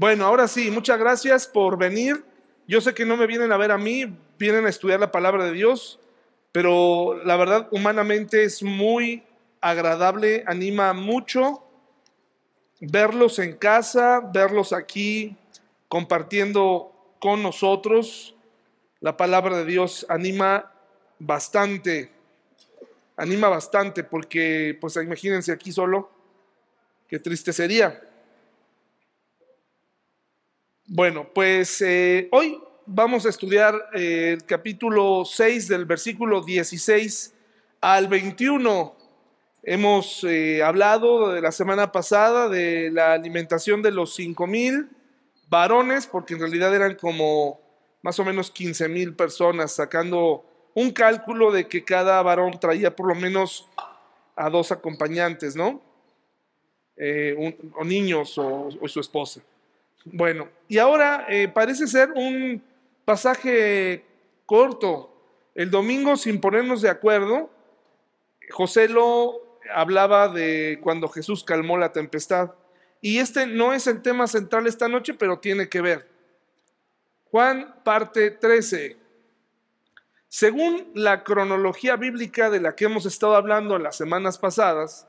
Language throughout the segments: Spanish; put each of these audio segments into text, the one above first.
Bueno, ahora sí, muchas gracias por venir. Yo sé que no me vienen a ver a mí, vienen a estudiar la palabra de Dios, pero la verdad humanamente es muy agradable, anima mucho verlos en casa, verlos aquí compartiendo con nosotros. La palabra de Dios anima bastante, anima bastante porque, pues imagínense aquí solo, qué triste sería. Bueno, pues eh, hoy vamos a estudiar eh, el capítulo 6 del versículo 16 al 21. Hemos eh, hablado de la semana pasada de la alimentación de los 5 mil varones, porque en realidad eran como más o menos 15 mil personas, sacando un cálculo de que cada varón traía por lo menos a dos acompañantes, ¿no? o niños o su esposa. Bueno, y ahora eh, parece ser un pasaje corto. El domingo, sin ponernos de acuerdo, José lo hablaba de cuando Jesús calmó la tempestad. Y este no es el tema central esta noche, pero tiene que ver. Juan parte 13. Según la cronología bíblica de la que hemos estado hablando en las semanas pasadas,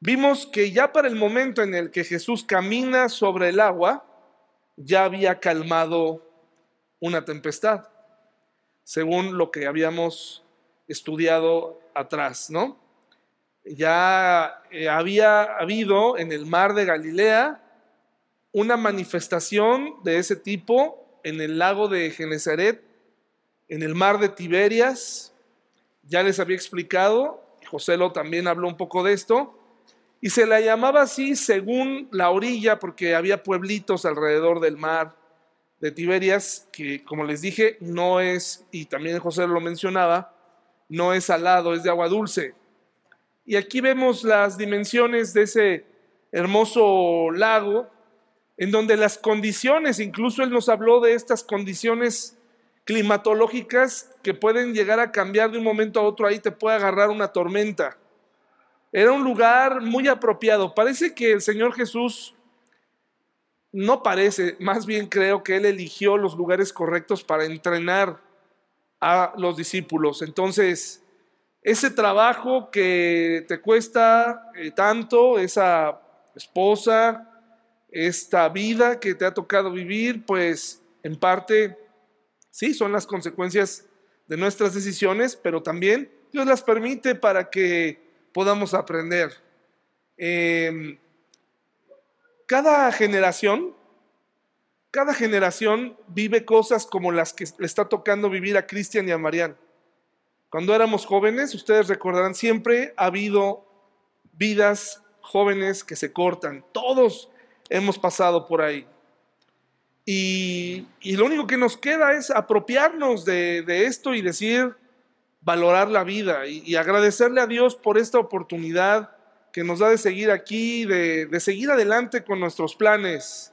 vimos que ya para el momento en el que Jesús camina sobre el agua, ya había calmado una tempestad, según lo que habíamos estudiado atrás, ¿no? Ya eh, había habido en el mar de Galilea una manifestación de ese tipo en el lago de Genezaret, en el mar de Tiberias, ya les había explicado, José lo también habló un poco de esto, y se la llamaba así según la orilla, porque había pueblitos alrededor del mar de Tiberias, que como les dije, no es, y también José lo mencionaba, no es salado, es de agua dulce. Y aquí vemos las dimensiones de ese hermoso lago, en donde las condiciones, incluso él nos habló de estas condiciones climatológicas que pueden llegar a cambiar de un momento a otro, ahí te puede agarrar una tormenta. Era un lugar muy apropiado. Parece que el Señor Jesús, no parece, más bien creo que Él eligió los lugares correctos para entrenar a los discípulos. Entonces, ese trabajo que te cuesta eh, tanto, esa esposa, esta vida que te ha tocado vivir, pues en parte, sí, son las consecuencias de nuestras decisiones, pero también Dios las permite para que podamos aprender. Em, cada generación, cada generación vive cosas como las que le está tocando vivir a Cristian y a Marian. Cuando éramos jóvenes, ustedes recordarán, siempre ha habido vidas jóvenes que se cortan. Todos hemos pasado por ahí. Y, lo único que nos queda es apropiarnos de esto y decir, valorar la vida y, agradecerle a Dios por esta oportunidad que nos da de seguir aquí, de, seguir adelante con nuestros planes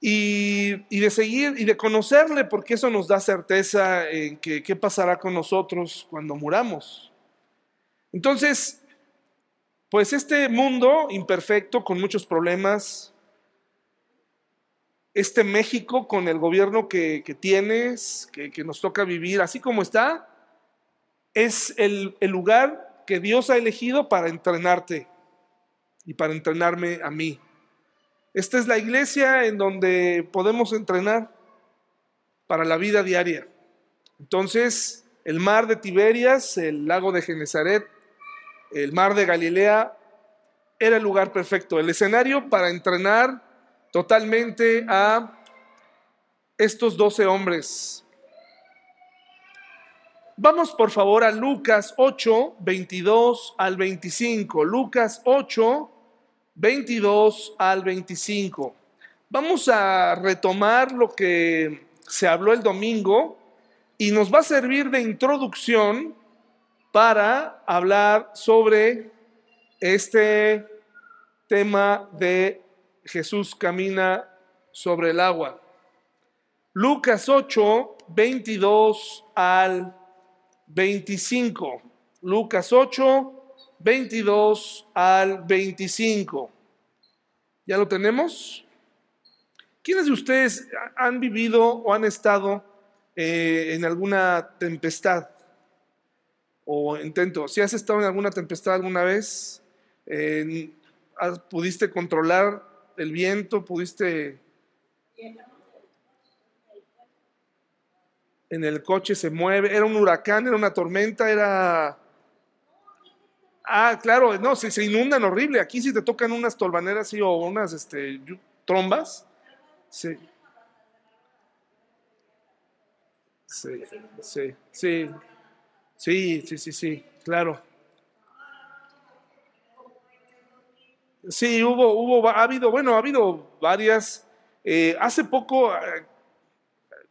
y, de seguir y de conocerle, porque eso nos da certeza en qué pasará con nosotros cuando muramos. Entonces, pues este mundo imperfecto, con muchos problemas, este México con el gobierno que, tienes, que, nos toca vivir, así como está, es el, lugar que Dios ha elegido para entrenarte y para entrenarme a mí. Esta es la iglesia en donde podemos entrenar para la vida diaria. Entonces, el mar de Tiberias, el lago de Genezaret, el mar de Galilea, era el lugar perfecto, el escenario para entrenar totalmente a estos doce hombres Vamos por favor a Lucas 8, 22 al 25. Lucas 8, 22 al 25. Vamos a retomar lo que se habló el domingo y nos va a servir de introducción para hablar sobre este tema de Jesús camina sobre el agua. Lucas 8, 22 al 25. Lucas 8, 22 al 25. ¿Ya lo tenemos? ¿quiénes de ustedes han vivido o han estado eh, en alguna tempestad? O intento, si has estado en alguna tempestad alguna vez, ¿pudiste controlar el viento? ¿Pudiste... En el coche se mueve, era un huracán, era una tormenta, era... Ah, claro, no, se, se inundan horrible. Aquí si te tocan unas tolvaneras o unas este, trombas, sí. Sí, sí, sí, sí, sí, sí, sí, claro. Sí, hubo, hubo, ha habido, bueno, ha habido varias. Eh, hace poco, eh,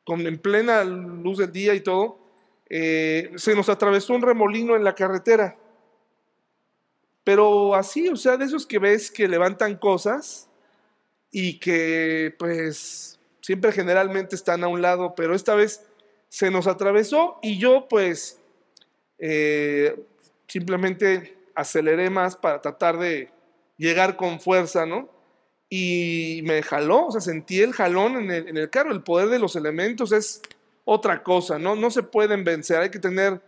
con, en plena luz del día y todo, eh, se nos atravesó un remolino en la carretera. Pero así, o sea, de esos que ves que levantan cosas y que pues siempre generalmente están a un lado, pero esta vez se nos atravesó y yo pues simplemente aceleré más para tratar de llegar con fuerza, ¿no? Y me jaló, o sea, sentí el jalón en el, el carro. El poder de los elementos es otra cosa, ¿no? No se pueden vencer, hay que tener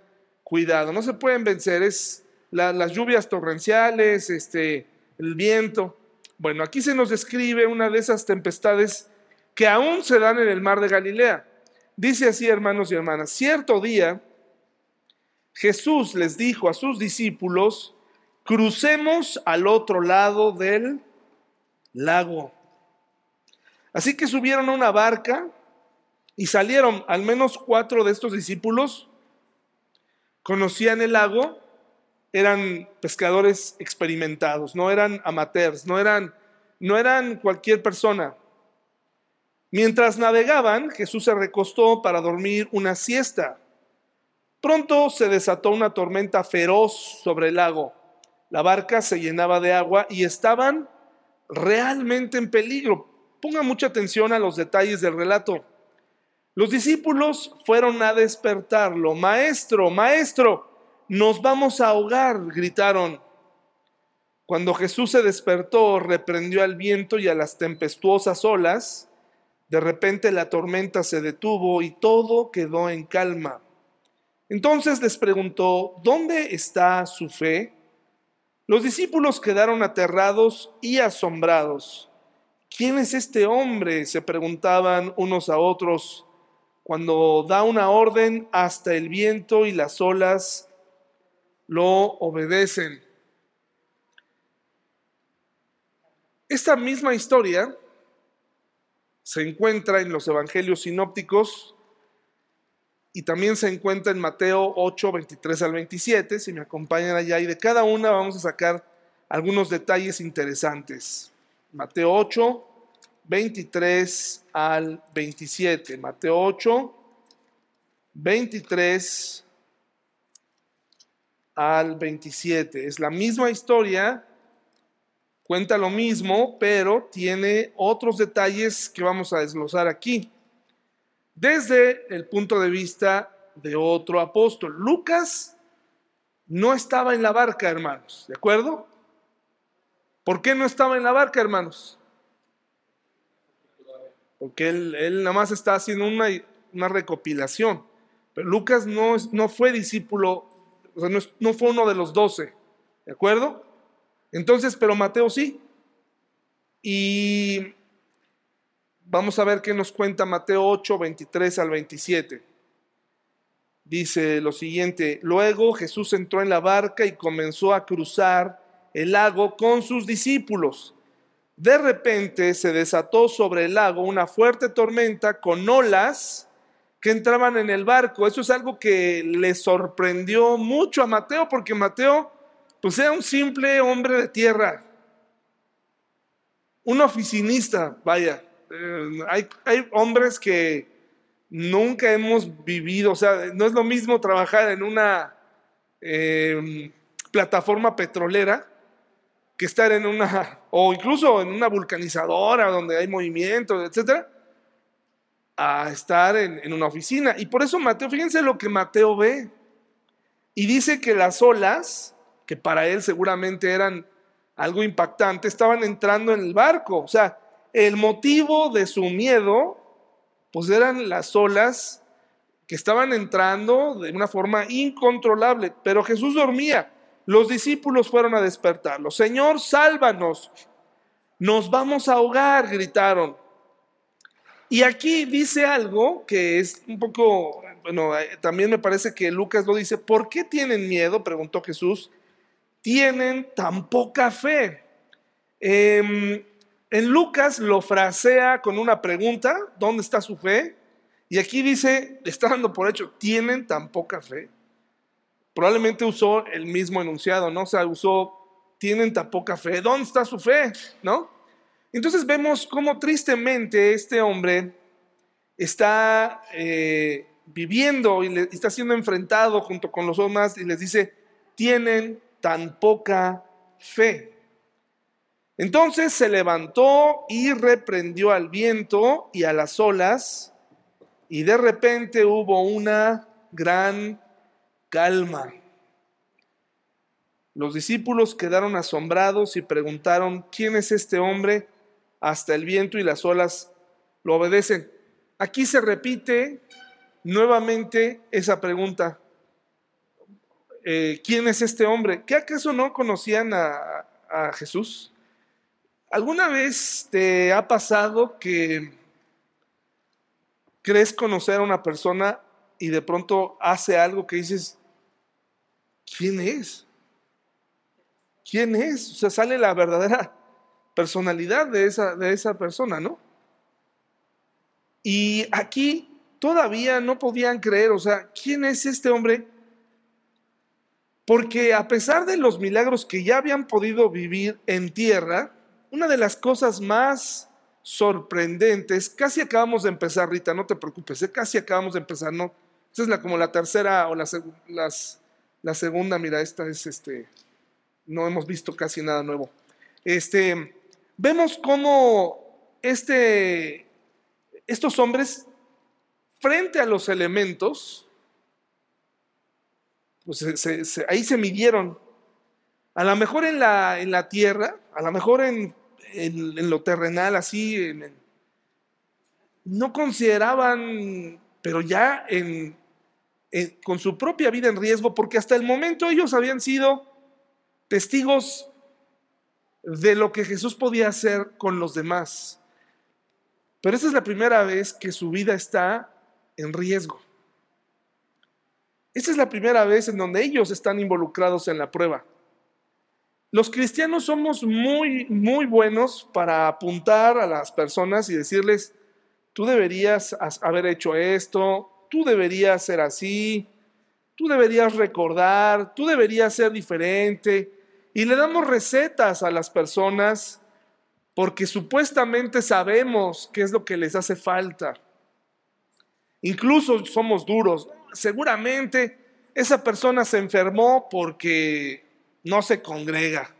cuidado, no se pueden vencer, es las lluvias torrenciales, este, el viento. Bueno, aquí se nos describe una de esas tempestades que aún se dan en el mar de Galilea. Dice así, hermanos y hermanas, cierto día Jesús les dijo a sus discípulos, crucemos al otro lado del lago. Así que subieron a una barca y salieron al menos cuatro de estos discípulos. Conocían el lago, eran pescadores experimentados, no eran amateurs, no eran, no eran cualquier persona. Mientras navegaban, Jesús se recostó para dormir una siesta. Pronto se desató una tormenta feroz sobre el lago la barca se llenaba de agua y estaban realmente en peligro. Ponga mucha atención a los detalles del relato. Los discípulos fueron a despertarlo. Maestro, maestro, nos vamos a ahogar, gritaron. Cuando Jesús se despertó, reprendió al viento y a las tempestuosas olas. De repente la tormenta se detuvo y todo quedó en calma. Entonces les preguntó, ¿dónde está su fe? Los discípulos quedaron aterrados y asombrados. ¿Quién es este hombre? se preguntaban unos a otros. Cuando da una orden, hasta el viento y las olas lo obedecen. Esta misma historia se encuentra en los evangelios sinópticos y también se encuentra en Mateo 8, 23 al 27. Si me acompañan allá, y de cada una vamos a sacar algunos detalles interesantes. Mateo 8, 23 al 27. Mateo 8, 23 al 27. Es la misma historia, cuenta lo mismo, pero tiene otros detalles que vamos a desglosar aquí desde el punto de vista de otro apóstol. Lucas no estaba en la barca, hermanos, ¿de acuerdo? ¿Por qué no estaba en la barca, hermanos? Porque él, nada más está haciendo una, una, recopilación. Pero Lucas no, no fue discípulo, o sea, no, no fue uno de los doce, ¿de acuerdo? Entonces, pero Mateo sí. Y Vamos a ver qué nos cuenta Mateo 8, 23 al 27. Dice lo siguiente, luego Jesús entró en la barca y comenzó a cruzar el lago con sus discípulos. De repente se desató sobre el lago una fuerte tormenta con olas que entraban en el barco. Eso es algo que le sorprendió mucho a Mateo porque Mateo pues era un simple hombre de tierra, un oficinista, vaya. Eh, hay, hay hombres que nunca hemos vivido, o sea, no es lo mismo trabajar en una em, plataforma petrolera que estar en una, o incluso en una vulcanizadora donde hay movimiento, etcétera, a estar en, en, una oficina. Y por eso Mateo, fíjense lo que Mateo ve. Y dice que las olas, que para él seguramente eran algo impactante, estaban entrando en el barco. O sea, el motivo de su miedo, pues eran las olas que estaban entrando de una forma incontrolable, pero Jesús dormía. Los discípulos fueron a despertarlo. Señor, sálvanos. Nos vamos a ahogar, gritaron. Y aquí dice algo que es un poco, bueno, eh, también me parece que Lucas lo dice, ¿por qué tienen miedo? Preguntó Jesús. Tienen tan poca fe. Em, en Lucas lo frasea con una pregunta, ¿dónde está su fe? Y aquí dice, está dando por hecho, tienen tan poca fe. Probablemente usó el mismo enunciado, ¿no? O sea, usó, tienen tan poca fe. ¿Dónde está su fe? ¿No? Entonces vemos cómo tristemente este hombre está eh, viviendo y le, está siendo enfrentado junto con los demás y les dice, tienen tan poca fe. Entonces se levantó y reprendió al viento y a las olas, y de repente hubo una gran calma. Los discípulos quedaron asombrados y preguntaron, ¿quién es este hombre? Hasta el viento y las olas lo obedecen. Aquí se repite nuevamente esa pregunta. Eh, ¿Quién es este hombre? ¿Qué acaso no conocían a, a Jesús? ¿Alguna vez te ha pasado que crees conocer a una persona y de pronto hace algo que dices, ¿quién es? ¿Quién es? O sea, sale la verdadera personalidad de esa, de esa persona, ¿no? Y aquí todavía no podían creer, o sea, ¿quién es este hombre? Porque a pesar de los milagros que ya habían podido vivir en tierra, una de las cosas más sorprendentes, casi acabamos de empezar, Rita, no te preocupes, ¿eh? casi acabamos de empezar, ¿no? Esta es la, como la tercera o la segunda, mira, esta es este, no hemos visto casi nada nuevo. Este, vemos cómo este, estos hombres, frente a los elementos, pues ahí se midieron a lo mejor en la, en la tierra, a lo mejor en, lo terrenal, así, no consideraban, pero ya en, con su propia vida en riesgo, porque hasta el momento ellos habían sido testigos de lo que Jesús podía hacer con los demás. Pero esta es la primera vez que su vida está en riesgo. Esta es la primera vez en donde ellos están involucrados en la prueba. Los cristianos somos muy, muy buenos para apuntar a las personas y decirles, tú deberías haber hecho esto, tú deberías ser así, tú deberías recordar, tú deberías ser diferente. Y le damos recetas a las personas porque supuestamente sabemos qué es lo que les hace falta. Incluso somos duros. Seguramente esa persona se enfermó porque no se congrega.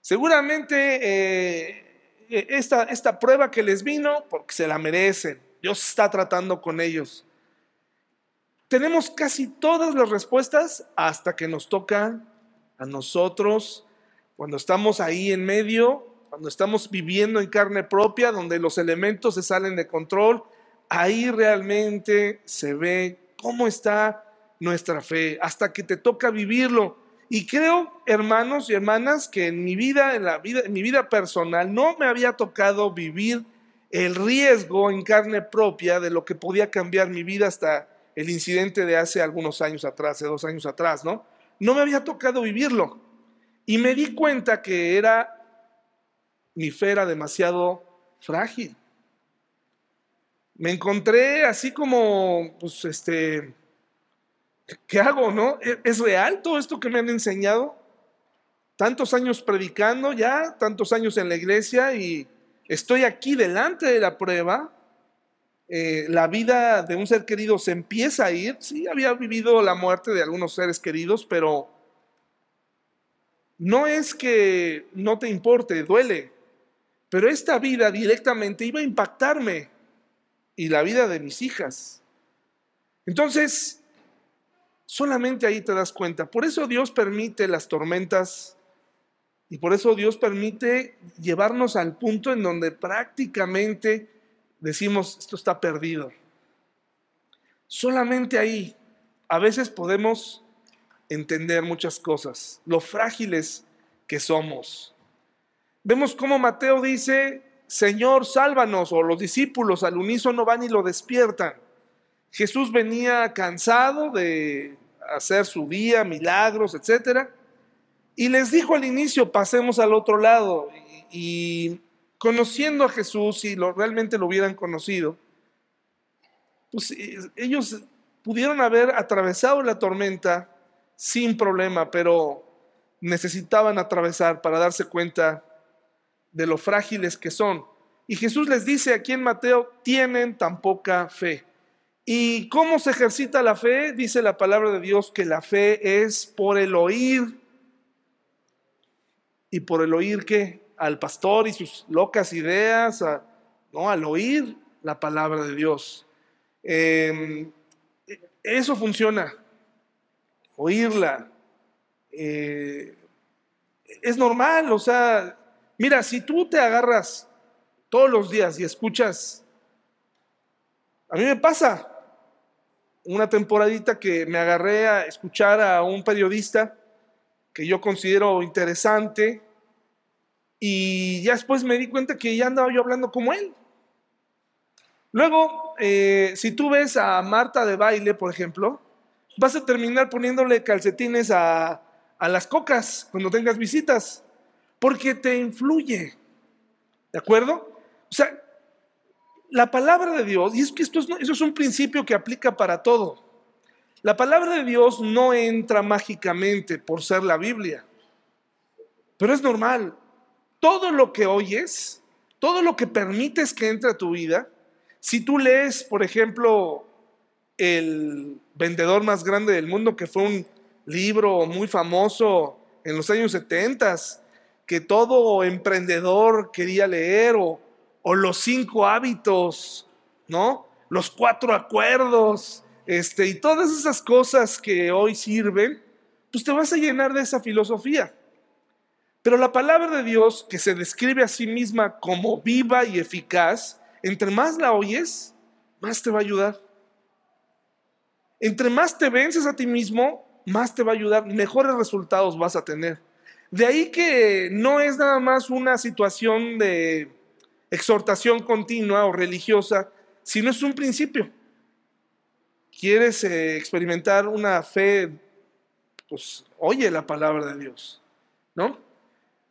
Seguramente eh, esta, esta prueba que les vino, porque se la merecen, Dios está tratando con ellos. Tenemos casi todas las respuestas hasta que nos toca a nosotros, cuando estamos ahí en medio, cuando estamos viviendo en carne propia, donde los elementos se salen de control, ahí realmente se ve cómo está nuestra fe, hasta que te toca vivirlo. Y creo, hermanos y hermanas, que en mi vida, en la vida, en mi vida personal, no me había tocado vivir el riesgo en carne propia de lo que podía cambiar mi vida hasta el incidente de hace algunos años atrás, de dos años atrás, ¿no? No me había tocado vivirlo. Y me di cuenta que era, mi fe era demasiado frágil. Me encontré así como, pues, este, ¿qué hago, no? ¿E-, ¿Es real todo esto que me han enseñado? Tantos años predicando ya, tantos años en la iglesia y estoy aquí delante de la prueba. Eh, la vida de un ser querido se empieza a ir. Sí, había vivido la muerte de algunos seres queridos, pero no es que no te importe, duele. Pero esta vida directamente iba a impactarme y la vida de mis hijas. Entonces, Solamente ahí te das cuenta. Por eso Dios permite las tormentas Y por eso Dios permite llevarnos al punto en donde prácticamente decimos, esto está perdido. Solamente ahí a veces podemos entender muchas cosas, lo frágiles que somos. Vemos cómo Mateo dice, Señor, sálvanos, o los discípulos al unísono van y lo despiertan. Jesús venía cansado de hacer su día, milagros, etc. Y les dijo al inicio, pasemos al otro lado. Y, conociendo a Jesús, si realmente lo hubieran conocido, pues eh, ellos pudieron haber atravesado la tormenta sin problema, pero necesitaban atravesar para darse cuenta de lo frágiles que son. Y Jesús les dice aquí en Mateo, tienen tan poca fe. ¿Y cómo se ejercita la fe? Dice la palabra de Dios que la fe es por el oír. ¿Y por el oír qué? Al pastor y sus locas ideas, no, al oír la palabra de Dios. Em, eso funciona, oírla. Eh, es normal, o sea, mira, si tú te agarras todos los días y escuchas, a mí me pasa, una temporadita que me agarré a escuchar a un periodista que yo considero interesante y ya después me di cuenta que ya andaba yo hablando como él. Luego, eh, si tú ves a Marta de baile, por ejemplo, vas a terminar poniéndole calcetines a, a las cocas cuando tengas visitas, porque te influye. ¿De acuerdo? O sea, la palabra de Dios, y es que esto es, un principio que aplica para todo. La palabra de Dios no entra mágicamente por ser la Biblia, pero es normal. Todo lo que oyes, todo lo que permites que entre a tu vida, si tú lees, por ejemplo, El vendedor más grande del mundo, que fue un libro muy famoso en los años 70, que todo emprendedor quería leer, o o los cinco hábitos, ¿no? Los cuatro acuerdos, este, y todas esas cosas que hoy sirven, pues te vas a llenar de esa filosofía. Pero la palabra de Dios, que se describe a sí misma como viva y eficaz, entre más la oyes, más te va a ayudar. Entre más te vences a ti mismo, más te va a ayudar, mejores resultados vas a tener. De ahí que no es nada más una situación de exhortación continua o religiosa, si no es un principio. ¿Quieres eh, experimentar una fe? Pues oye la palabra de Dios, ¿no?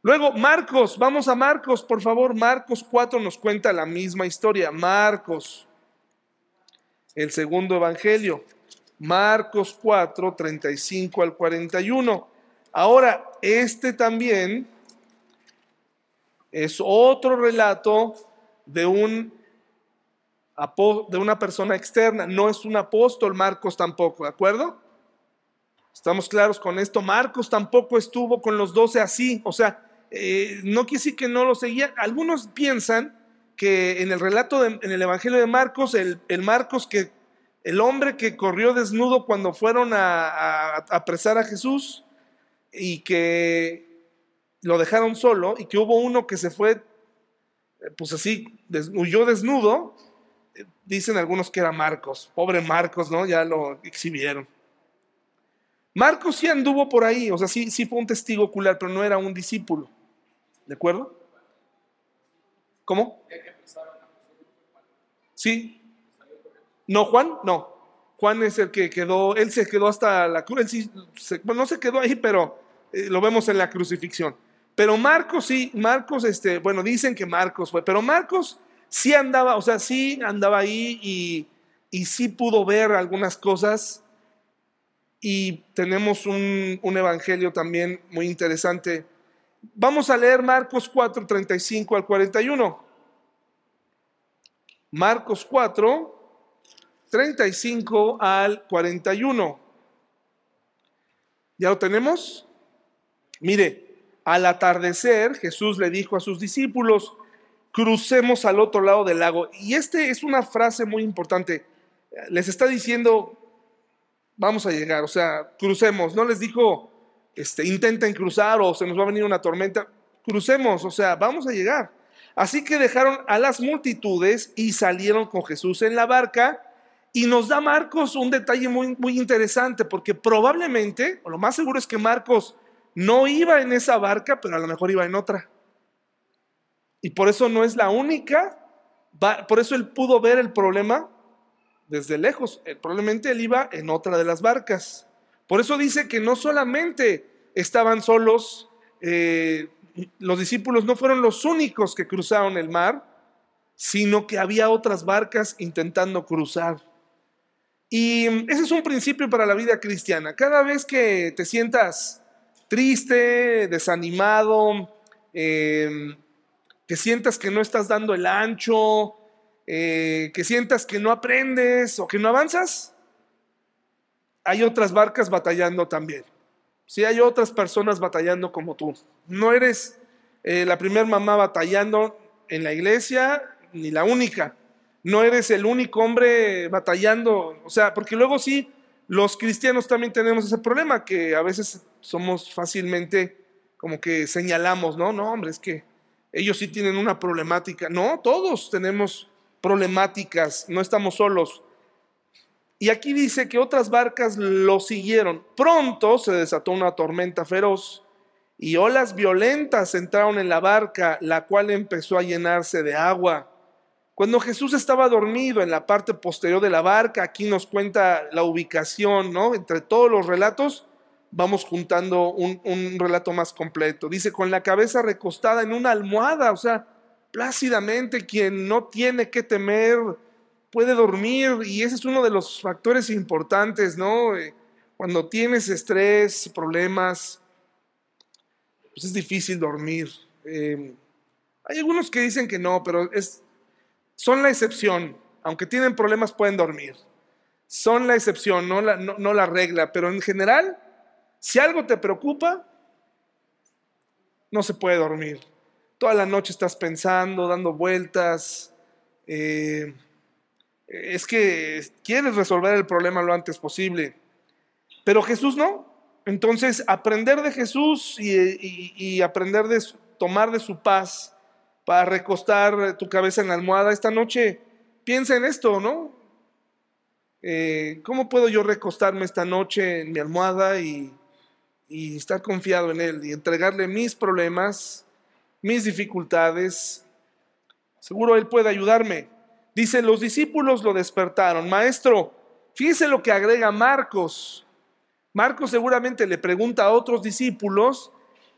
Luego, Marcos, vamos a Marcos, por favor. Marcos 4 nos cuenta la misma historia. Marcos, el segundo evangelio. Marcos 4, 35 al 41. Ahora, este también es otro relato de, un, de una persona externa, no es un apóstol Marcos tampoco, ¿de acuerdo? Estamos claros con esto. Marcos tampoco estuvo con los doce así, o sea, eh, no decir que no lo seguía. Algunos piensan que en el relato, en el Evangelio de Marcos, el, Marcos que, el hombre que corrió desnudo cuando fueron a, a apresar a Jesús y que lo dejaron solo y que hubo uno que se fue, eh, pues así, huyó desnudo, eh, dicen algunos que era Marcos, pobre Marcos, ¿no? Ya lo exhibieron. Marcos sí anduvo por ahí, o sea, sí, sí fue un testigo ocular, pero no era un discípulo. ¿De acuerdo? ¿Cómo? Sí. No, Juan, no. Juan es el que quedó, él se quedó hasta la cruz, él sí, bueno, no se quedó ahí, pero eh, lo vemos en la crucifixión. Pero Marcos sí, Marcos, este, bueno, dicen que Marcos fue, pero Marcos sí andaba, o sea, sí andaba ahí y, y sí pudo ver algunas cosas. Y tenemos un, un evangelio también muy interesante. Vamos a leer Marcos 4, 35 al 41. Marcos 4, 35 al 41. ¿Ya lo tenemos? Mire, al atardecer, Jesús le dijo a sus discípulos, crucemos al otro lado del lago. Y este es una frase muy importante. Les está diciendo, vamos a llegar, o sea, crucemos. No les dijo, este, intenten cruzar o se nos va a venir una tormenta, crucemos, o sea, vamos a llegar. Así que dejaron a las multitudes y salieron con Jesús en la barca. Y nos da Marcos un detalle muy, muy interesante, porque probablemente, o lo más seguro es que Marcos no iba en esa barca, pero a lo mejor iba en otra. Y por eso no es la única, por eso él pudo ver el problema desde lejos. Eh, probablemente él iba en otra de las barcas. Por eso dice que no solamente estaban solos, eh, los discípulos no fueron los únicos que cruzaron el mar, sino que había otras barcas intentando cruzar. Y ese es un principio para la vida cristiana. Cada vez que te sientas triste, desanimado, eh, que sientas que no estás dando el ancho, eh, que sientas que no aprendes o que no avanzas, hay otras barcas batallando también. Sí, hay otras personas batallando como tú. No eres eh, la primera mamá batallando en la iglesia, ni la única. No eres el único hombre batallando. O sea, porque luego sí, los cristianos también tenemos ese problema, que a veces somos fácilmente como que señalamos, no, no, hombre, es que ellos sí tienen una problemática. No, todos tenemos problemáticas, no estamos solos. Y aquí dice que otras barcas lo siguieron. Pronto se desató una tormenta feroz y olas violentas entraron en la barca, la cual empezó a llenarse de agua. Cuando Jesús estaba dormido en la parte posterior de la barca, aquí nos cuenta la ubicación, ¿no? Entre todos los relatos, vamos juntando un, relato más completo. Dice, con la cabeza recostada en una almohada, o sea, plácidamente, quien no tiene que temer puede dormir y ese es uno de los factores importantes, ¿no? Eh, cuando tienes estrés, problemas, pues es difícil dormir. Eh, hay algunos que dicen que no, pero es, son la excepción. Aunque tienen problemas, pueden dormir. Son la excepción, no la, regla. Pero en general, si algo te preocupa, no se puede dormir. Toda la noche estás pensando, dando vueltas. Eh, es que quieres resolver el problema lo antes posible. Pero Jesús no. Entonces, aprender de Jesús y, aprender de tomar de su paz para recostar tu cabeza en la almohada esta noche, piensa en esto, ¿no? Eh, ¿Cómo puedo yo recostarme esta noche en mi almohada y, y estar confiado en Él y entregarle mis problemas, mis dificultades? Seguro Él puede ayudarme. Dice, los discípulos lo despertaron. Maestro, fíjese lo que agrega Marcos. Marcos seguramente le pregunta a otros discípulos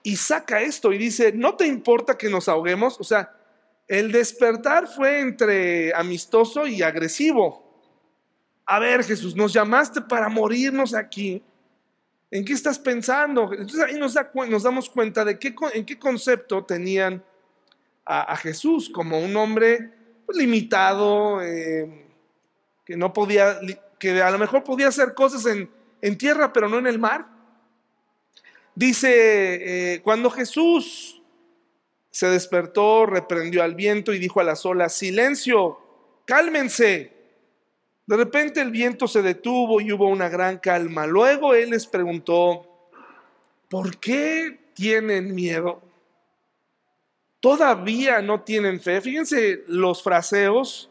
y saca esto y dice, ¿no te importa que nos ahoguemos? O sea, el despertar fue entre amistoso y agresivo. A ver, Jesús, nos llamaste para morirnos aquí. ¿En qué estás pensando? Entonces ahí nos, damos cuenta de qué, en qué concepto tenían a Jesús como un hombre pues, limitado, eh, que no podía, que a lo mejor podía hacer cosas en, en tierra, pero no en el mar. Dice, eh, cuando Jesús se despertó, reprendió al viento y dijo a las olas, silencio, cálmense. De repente el viento se detuvo y hubo una gran calma. Luego él les preguntó, ¿por qué tienen miedo? todavía no tienen fe. Fíjense los fraseos.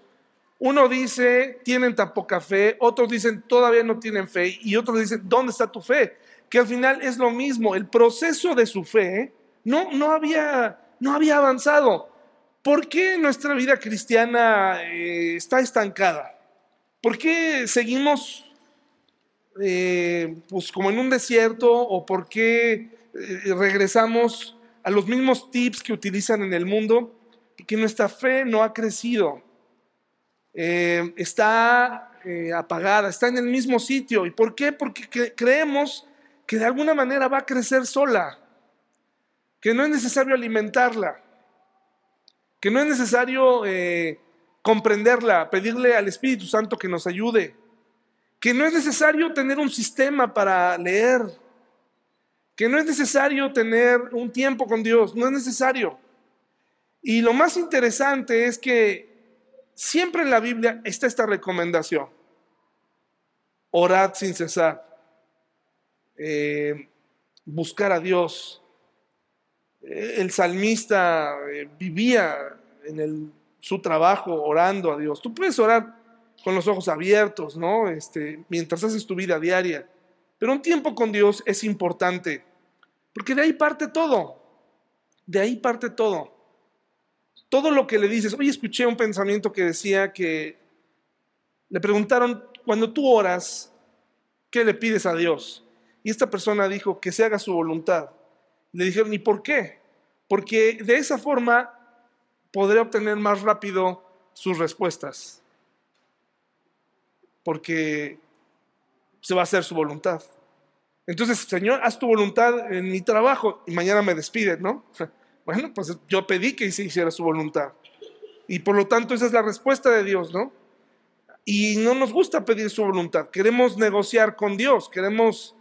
Uno dice, tienen tan poca fe, otros dicen, todavía no tienen fe, y otros dicen, ¿dónde está tu fe? Que al final es lo mismo, el proceso de su fe no, no, había, no había avanzado. ¿Por qué nuestra vida cristiana eh, está estancada? ¿Por qué seguimos eh, pues como en un desierto o por qué eh, regresamos a los mismos tips que utilizan en el mundo, que nuestra fe no ha crecido. Eh, está eh, apagada, está en el mismo sitio. ¿Y por qué? Porque creemos que de alguna manera va a crecer sola, que no es necesario alimentarla, que no es necesario eh, comprenderla, pedirle al Espíritu Santo que nos ayude, que no es necesario tener un sistema para leer, que no es necesario tener un tiempo con Dios, no es necesario. Y lo más interesante es que siempre en la Biblia está esta buscar a Dios. El salmista eh, vivía en su trabajo orando a Dios. Tú puedes orar con los ojos abiertos, ¿no? Este, mientras haces tu vida diaria. Pero un tiempo con Dios es importante, porque de ahí parte todo. De ahí parte todo. Todo lo que le dices, hoy escuché un pensamiento que decía que le preguntaron, cuando tú oras, ¿qué le pides a Dios? Y esta persona dijo que se haga su voluntad. Le dijeron, ¿y por qué? Porque de esa forma podré obtener más rápido sus respuestas. Porque se va a hacer su voluntad. Entonces, Señor, haz tu voluntad en mi trabajo y mañana me despiden, ¿no? Bueno, pues yo pedí que se hiciera su voluntad. Y por lo tanto, esa es la respuesta de Dios, ¿no? Y no nos gusta pedir su voluntad. Queremos negociar con Dios, queremos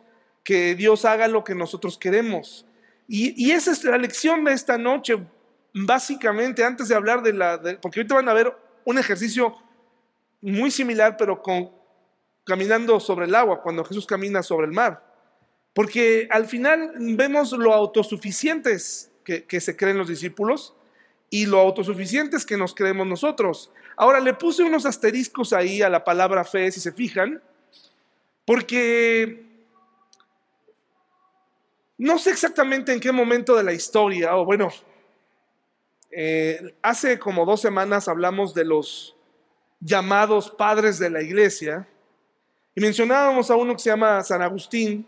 que Dios haga lo que nosotros queremos. Y, esa es la lección de esta noche, básicamente, antes de hablar de la... porque ahorita van a ver un ejercicio muy similar, pero con caminando sobre el agua, cuando Jesús camina sobre el mar. Porque al final vemos lo autosuficientes que, que se creen los discípulos y lo autosuficientes que nos creemos nosotros. Ahora le puse unos asteriscos ahí a la palabra fe, si se fijan, porque no sé exactamente en qué momento de la historia, o bueno, eh, hace como dos semanas hablamos de los llamados padres de la iglesia y mencionábamos a uno que se llama San Agustín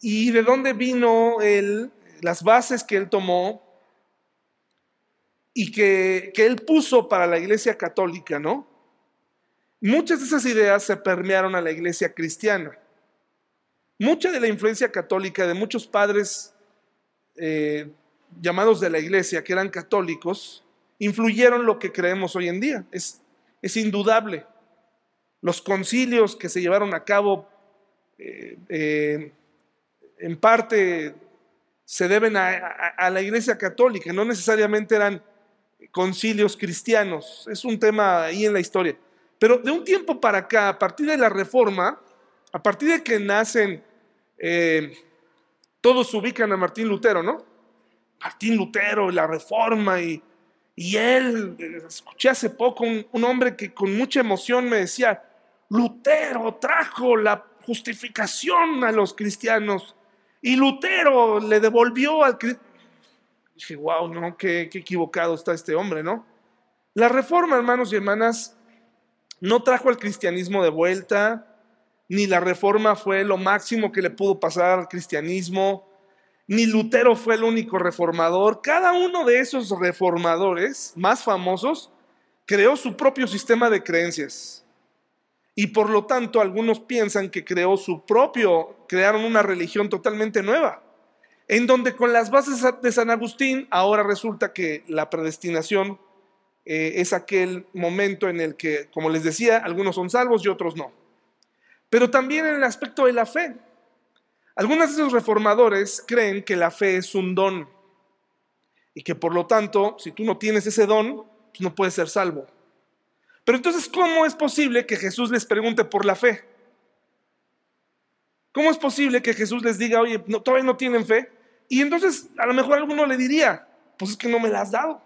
y de dónde vino él, las bases que él tomó y que, que él puso para la iglesia católica, ¿no? Muchas de esas ideas se permearon a la iglesia cristiana. Mucha de la influencia católica de muchos padres eh, llamados de la iglesia, que eran católicos, influyeron lo que creemos hoy en día. Es, es indudable. Los concilios que se llevaron a cabo eh, eh, en parte se deben a, la iglesia católica, no necesariamente eran concilios cristianos, es un tema ahí en la historia. Pero de un tiempo para acá, a partir de la reforma, a partir de que nacen, eh, todos ubican a Martín Lutero, ¿no? Martín Lutero, la reforma y, y él, escuché hace poco un, hombre que con mucha emoción me decía, Lutero trajo la justificación a los cristianos y Lutero le devolvió al Dije, wow, no, qué, equivocado está este hombre, ¿no? La reforma, hermanos y hermanas, no trajo al cristianismo de vuelta, ni la reforma fue lo máximo que le pudo pasar al cristianismo, ni Lutero fue el único reformador. Cada uno de esos reformadores más famosos creó su propio sistema de creencias. Y por lo tanto, algunos piensan que creó su propio, crearon una religión totalmente nueva en donde con las bases de San Agustín ahora resulta que la predestinación eh, es aquel momento en el que, como les decía, algunos son salvos y otros no. Pero también en el aspecto de la fe. Algunos de esos reformadores creen que la fe es un don y que por lo tanto, si tú no tienes ese don, pues no puedes ser salvo. Pero entonces, ¿cómo es posible que Jesús les pregunte por la fe? ¿Cómo es posible que Jesús les diga, oye, todavía no tienen fe? Y entonces a lo mejor alguno le diría, pues es que no me la has dado.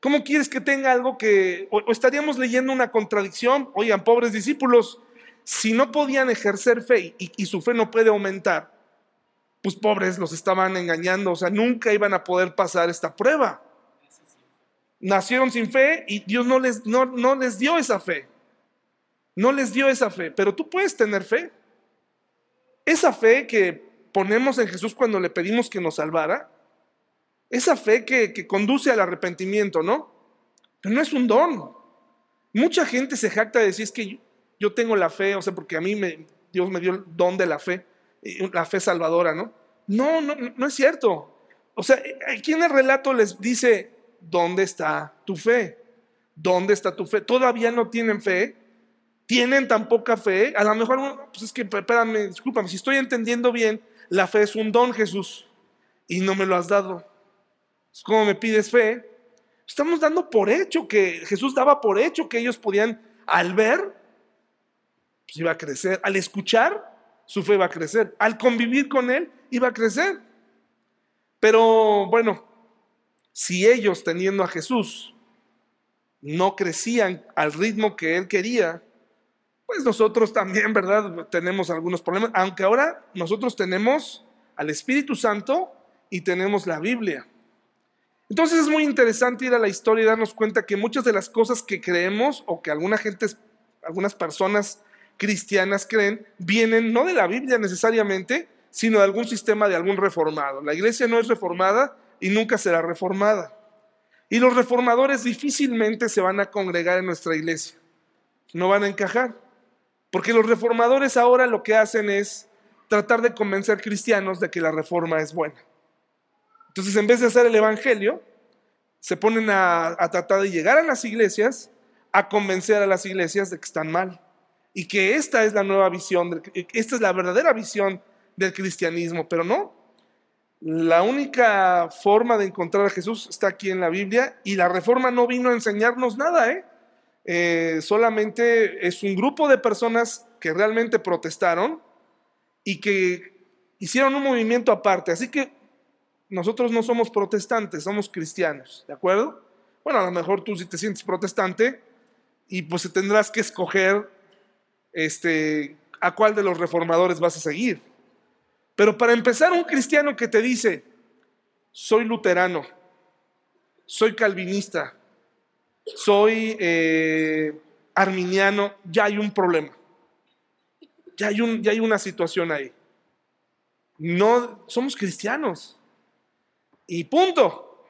¿Cómo quieres que tenga algo que, o, estaríamos leyendo una contradicción? Oigan, pobres discípulos, si no podían ejercer fe y, su fe no puede aumentar, pues pobres los estaban engañando, o sea, nunca iban a poder pasar esta prueba. Nacieron sin fe y Dios no les, no, no les dio esa fe. No les dio esa fe, pero tú puedes tener fe. Esa fe que ponemos en Jesús cuando le pedimos que nos salvara, esa fe que, conduce al arrepentimiento, ¿no? Pero no es un don. Mucha gente se jacta de decir es que yo tengo la fe, o sea, porque a mí me, Dios me dio el don de la fe, la fe salvadora, ¿no? No, no, no es cierto. O sea, aquí en el relato les dice, ¿dónde está tu fe? ¿Dónde está tu fe? Todavía no tienen fe, tienen tan poca fe. A lo mejor, pues es que, espérame, discúlpame, si estoy entendiendo bien, la fe es un don, Jesús, y no me lo has dado. Es como me pides fe. Estamos dando por hecho que Jesús daba por hecho que ellos podían, al ver, pues iba a crecer, al escuchar, su fe va a crecer. Al convivir con Él, iba a crecer. Pero bueno, si ellos teniendo a Jesús no crecían al ritmo que Él quería, pues nosotros también, ¿verdad? Tenemos algunos problemas, aunque ahora nosotros tenemos al Espíritu Santo y tenemos la Biblia. Entonces es muy interesante ir a la historia y darnos cuenta que muchas de las cosas que creemos o que alguna gente, algunas personas cristianas creen, vienen no de la Biblia necesariamente, sino de algún sistema de algún reformado. La iglesia no es reformada y nunca será reformada. Y los reformadores difícilmente se van a congregar en nuestra iglesia. No van a encajar. Porque los reformadores ahora lo que hacen es tratar de convencer cristianos de que la reforma es buena. Entonces, en vez de hacer el Evangelio, se ponen a, tratar de llegar a las iglesias, a convencer a las iglesias de que están mal. Y que esta es la nueva visión, esta es la verdadera visión del cristianismo, pero no. La única forma de encontrar a Jesús está aquí en la Biblia y la reforma no vino a enseñarnos nada, ¿eh? Eh, solamente es un grupo de personas que realmente protestaron y que hicieron un movimiento aparte. Así que nosotros no somos protestantes, somos cristianos, ¿de acuerdo? Bueno, a lo mejor tú si te sientes protestante y pues tendrás que escoger este, a cuál de los reformadores vas a seguir. Pero para empezar, un cristiano que te dice, soy luterano, soy calvinista, soy eh, arminiano, ya hay un problema. Ya hay, un, ya hay una situación ahí. No, somos cristianos y punto.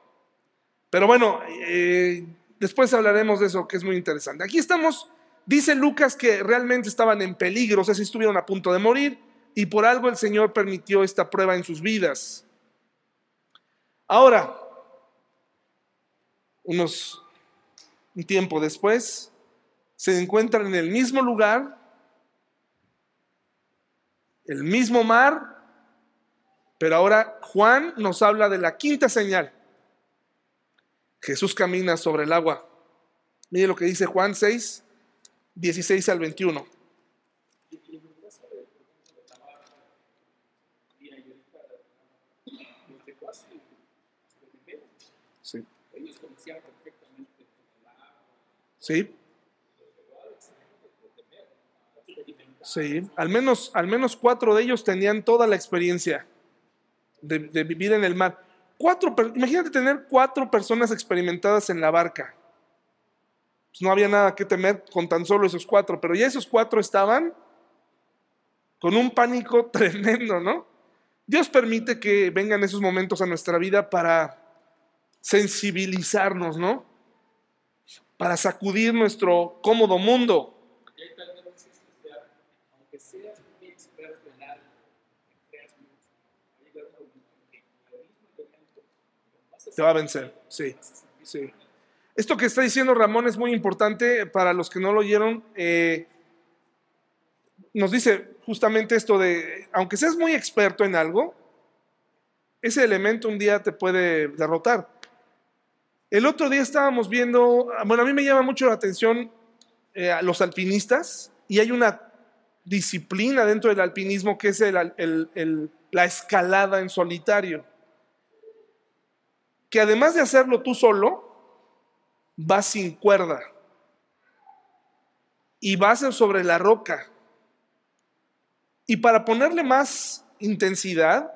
Pero bueno, eh, después hablaremos de eso, que es muy interesante. Aquí estamos, dice Lucas que realmente estaban en peligro, o sea, si estuvieron a punto de morir, y por algo el Señor permitió esta prueba en sus vidas. Ahora, unos un tiempo después, se encuentran en el mismo lugar, el mismo mar, pero ahora Juan nos habla de la quinta señal. Jesús camina sobre el agua. Mire lo que dice Juan 6, 16 al 21. Sí. Sí. Sí, al menos, al menos cuatro de ellos tenían toda la experiencia de, vivir en el mar. Cuatro, imagínate tener cuatro personas experimentadas en la barca. Pues no había nada que temer con tan solo esos cuatro, pero ya esos cuatro estaban con un pánico tremendo, ¿no? Dios permite que vengan esos momentos a nuestra vida para sensibilizarnos, ¿no? Para sacudir nuestro cómodo mundo. Te va a vencer, sí, sí. Esto que está diciendo Ramón es muy importante para los que no lo oyeron. Eh, nos dice justamente esto de, aunque seas muy experto en algo, ese elemento un día te puede derrotar. El otro día estábamos viendo, bueno, a mí me llama mucho la atención eh, a los alpinistas y hay una disciplina dentro del alpinismo que es la escalada en solitario que además de hacerlo tú solo, vas sin cuerda y vas sobre la roca. Y para ponerle más intensidad,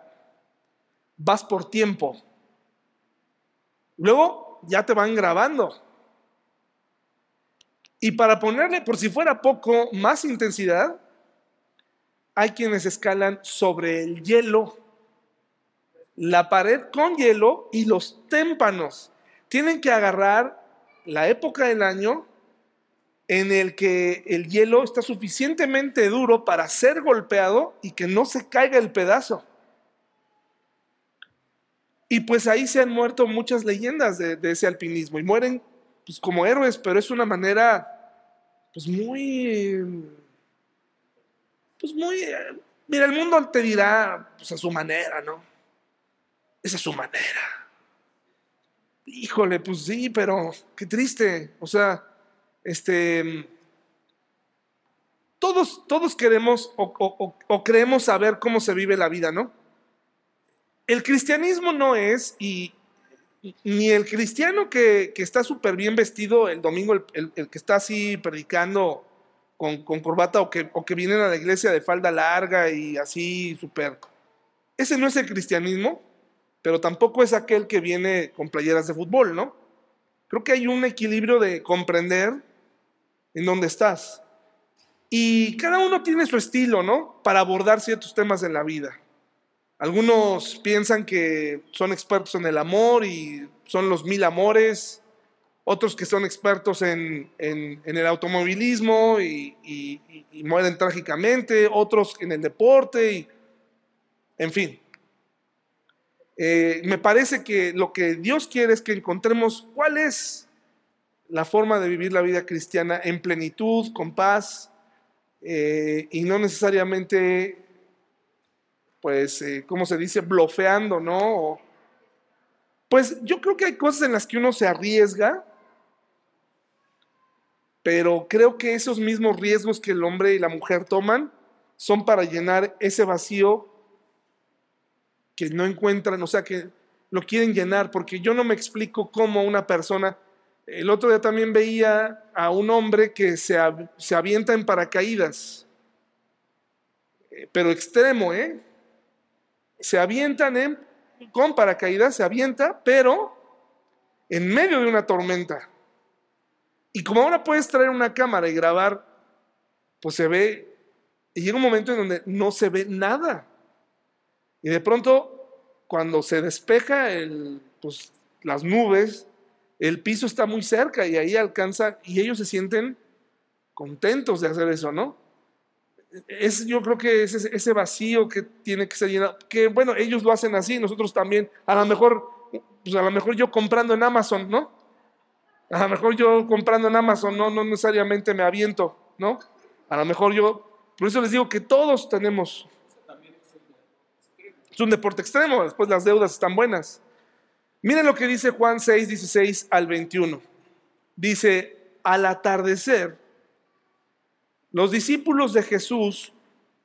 vas por tiempo. Luego ya te van grabando. Y para ponerle, por si fuera poco, más intensidad, hay quienes escalan sobre el hielo la pared con hielo y los témpanos. Tienen que agarrar la época del año en el que el hielo está suficientemente duro para ser golpeado y que no se caiga el pedazo. Y pues ahí se han muerto muchas leyendas de, ese alpinismo y mueren pues, como héroes, pero es una manera pues muy, pues muy, mira, el mundo te dirá pues a su manera, ¿no? Es su manera. Híjole, pues sí, pero qué triste. O sea, este, todos, todos queremos o, creemos saber cómo se vive la vida, ¿no? El cristianismo no es, y ni el cristiano que, está súper bien vestido el domingo, el, que está así predicando con, corbata o que, o que vienen a la iglesia de falda larga y así súper. Ese no es el cristianismo, pero tampoco es aquel que viene con playeras de fútbol, ¿no? Creo que hay un equilibrio de comprender en dónde estás. Y cada uno tiene su estilo, ¿no? Para abordar ciertos temas en la vida. Algunos piensan que son expertos en el amor y son los mil amores. Otros que son expertos en, el automovilismo y, mueren trágicamente. Otros en el deporte. Y, en fin. Eh, me parece que lo que Dios quiere es que encontremos cuál es la forma de vivir la vida cristiana en plenitud, con paz, eh, y no necesariamente, pues, eh, ¿cómo se dice? Blofeando, ¿no? pues yo creo que hay cosas en las que uno se arriesga, pero creo que esos mismos riesgos que el hombre y la mujer toman son para llenar ese vacío que no encuentran, o sea, que lo quieren llenar, porque yo no me explico cómo una persona el otro día también veía a un hombre que se, se avienta en paracaídas, eh, pero extremo, ¿eh? Se avientan en, con paracaídas, se avienta, pero en medio de una tormenta. Y como ahora puedes traer una cámara y grabar, pues se ve, y llega un momento en donde no se ve nada. Y de pronto, cuando se despeja el, pues, las nubes, el piso está muy cerca y ahí alcanza, y ellos se sienten contentos de hacer eso, ¿no? Es, yo creo que es ese, vacío que tiene que ser llenado, que bueno, ellos lo hacen así, nosotros también, a lo mejor, pues a lo mejor yo comprando en Amazon, ¿no? A lo mejor yo comprando en Amazon, no, no necesariamente me aviento, ¿no? A lo mejor yo, por eso les digo que todos tenemos, es un deporte extremo, después las deudas están buenas. Miren lo que dice Juan 6, 16 al 21. Dice, al atardecer, los discípulos de Jesús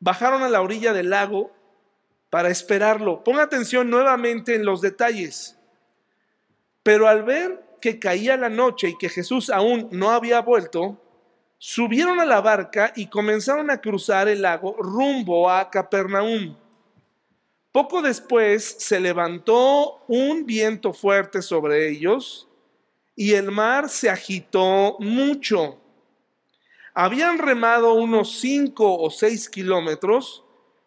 bajaron a la orilla del lago para esperarlo. Ponga atención nuevamente en los detalles. Pero al ver que caía la noche y que Jesús aún no había vuelto, subieron a la barca y comenzaron a cruzar el lago rumbo a Capernaum. Poco después se levantó un viento fuerte sobre ellos y el mar se agitó mucho. Habían remado unos cinco o seis kilómetros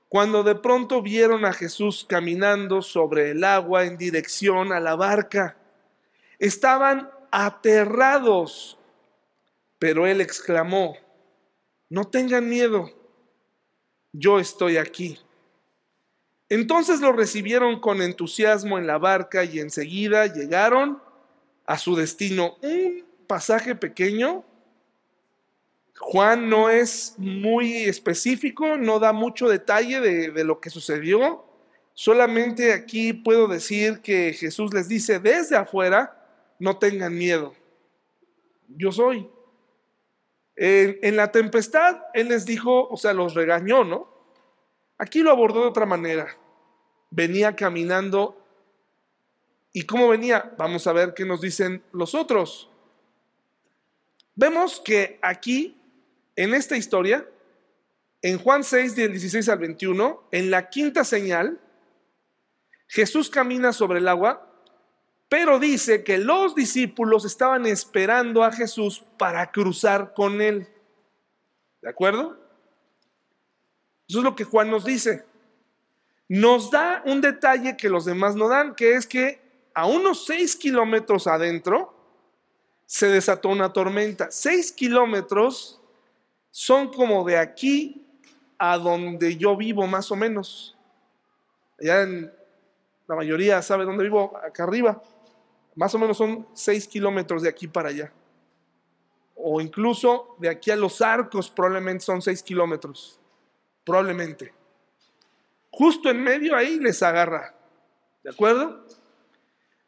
cuando de pronto vieron a Jesús caminando sobre el agua en dirección a la barca. Estaban aterrados, pero él exclamó, no tengan miedo, yo estoy aquí. Entonces lo recibieron con entusiasmo en la barca y enseguida llegaron a su destino. Un pasaje pequeño. Juan no es muy específico, no da mucho detalle de, lo que sucedió. Solamente aquí puedo decir que Jesús les dice desde afuera, no tengan miedo. Yo soy. En, en, la tempestad, Él les dijo, o sea, los regañó, ¿no? Aquí lo abordó de otra manera. Venía caminando. ¿Y cómo venía? Vamos a ver qué nos dicen los otros. Vemos que aquí, en esta historia, en Juan 6, del 16 al 21, en la quinta señal, Jesús camina sobre el agua, pero dice que los discípulos estaban esperando a Jesús para cruzar con él. ¿De acuerdo? Eso es lo que Juan nos dice. Nos da un detalle que los demás no dan, que es que a unos seis kilómetros adentro se desató una tormenta. Seis kilómetros son como de aquí a donde yo vivo más o menos. Ya en, la mayoría sabe dónde vivo, acá arriba. Más o menos son seis kilómetros de aquí para allá. O incluso de aquí a los arcos probablemente son seis kilómetros probablemente. Justo en medio ahí les agarra. ¿De acuerdo?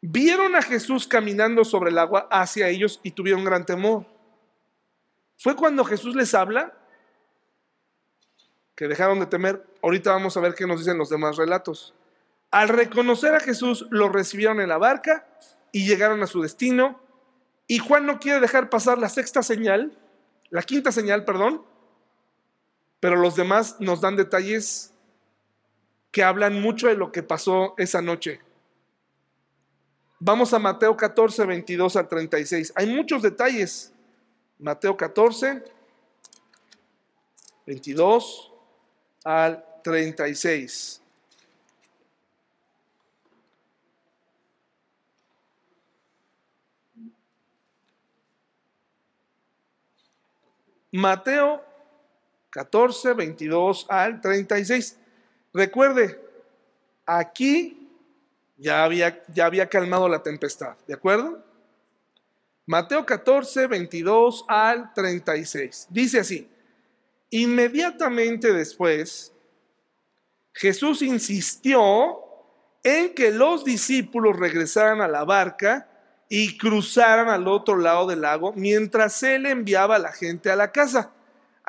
Vieron a Jesús caminando sobre el agua hacia ellos y tuvieron gran temor. Fue cuando Jesús les habla que dejaron de temer. Ahorita vamos a ver qué nos dicen los demás relatos. Al reconocer a Jesús, lo recibieron en la barca y llegaron a su destino. Y Juan no quiere dejar pasar la sexta señal, la quinta señal, perdón, pero los demás nos dan detalles que hablan mucho de lo que pasó esa noche. Vamos a Mateo 14, 22 al 36. Hay muchos detalles. Mateo 14, 22 al 36. Mateo 14, 22 al 36. Recuerde, aquí ya había, ya había calmado la tempestad, ¿de acuerdo? Mateo 14, 22 al 36. Dice así, inmediatamente después, Jesús insistió en que los discípulos regresaran a la barca y cruzaran al otro lado del lago mientras él enviaba a la gente a la casa.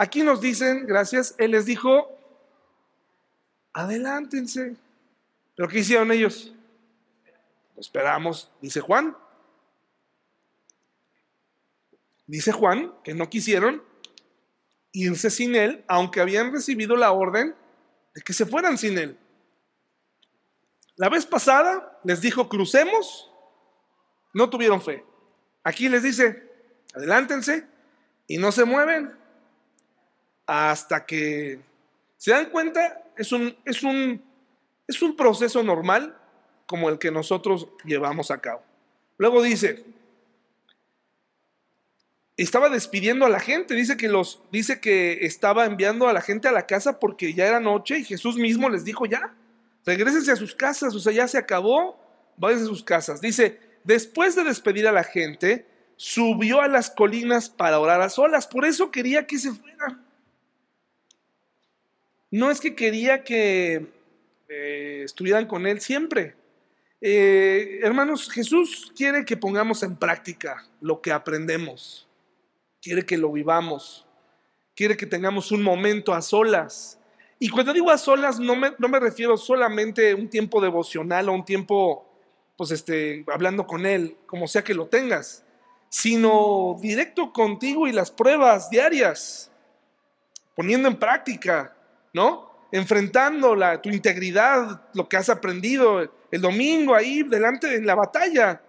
Aquí nos dicen, gracias, él les dijo, adelántense. ¿Pero qué hicieron ellos? Esperamos, dice Juan. Dice Juan que no quisieron irse sin él, aunque habían recibido la orden de que se fueran sin él. La vez pasada les dijo, crucemos, no tuvieron fe. Aquí les dice, adelántense y no se mueven hasta que se dan cuenta, es un, es un, es un proceso normal como el que nosotros llevamos a cabo. Luego dice, estaba despidiendo a la gente, dice que los dice que estaba enviando a la gente a la casa porque ya era noche y Jesús mismo les dijo, "Ya, regresense a sus casas, o sea, ya se acabó, váyanse a sus casas." Dice, después de despedir a la gente, subió a las colinas para orar a solas, por eso quería que se fueran. No es que quería que eh, estuvieran con Él siempre. Eh, hermanos, Jesús quiere que pongamos en práctica lo que aprendemos. Quiere que lo vivamos. Quiere que tengamos un momento a solas. Y cuando digo a solas, no me, no me refiero solamente a un tiempo devocional o un tiempo, pues, este, hablando con Él, como sea que lo tengas, sino directo contigo y las pruebas diarias, poniendo en práctica ¿no? Enfrentando la, tu integridad, lo que has aprendido el domingo ahí delante de la batalla.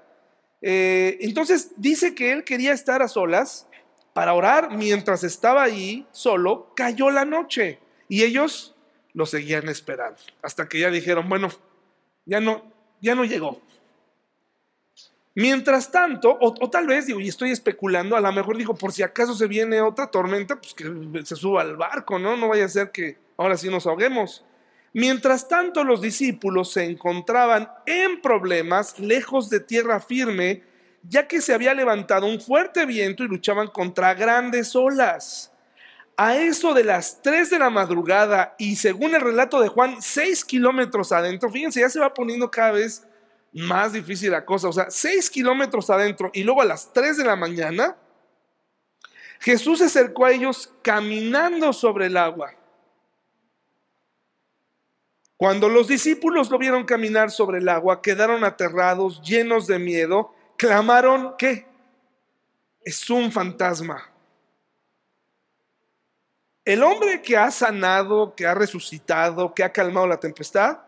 Eh, entonces dice que él quería estar a solas para orar mientras estaba ahí solo, cayó la noche y ellos lo seguían esperando hasta que ya dijeron, bueno, ya no, ya no llegó. Mientras tanto, o, o, tal vez, digo, y estoy especulando, a lo mejor digo, por si acaso se viene otra tormenta, pues que se suba al barco, ¿no? No vaya a ser que ahora sí nos ahoguemos. Mientras tanto, los discípulos se encontraban en problemas lejos de tierra firme, ya que se había levantado un fuerte viento y luchaban contra grandes olas. A eso de las 3 de la madrugada y según el relato de Juan, 6 kilómetros adentro, fíjense, ya se va poniendo cada vez más difícil la cosa, o sea, 6 kilómetros adentro y luego a las 3 de la mañana, Jesús se acercó a ellos caminando sobre el agua. Cuando los discípulos lo vieron caminar sobre el agua, quedaron aterrados, llenos de miedo, clamaron, ¿qué? Es un fantasma. El hombre que ha sanado, que ha resucitado, que ha calmado la tempestad,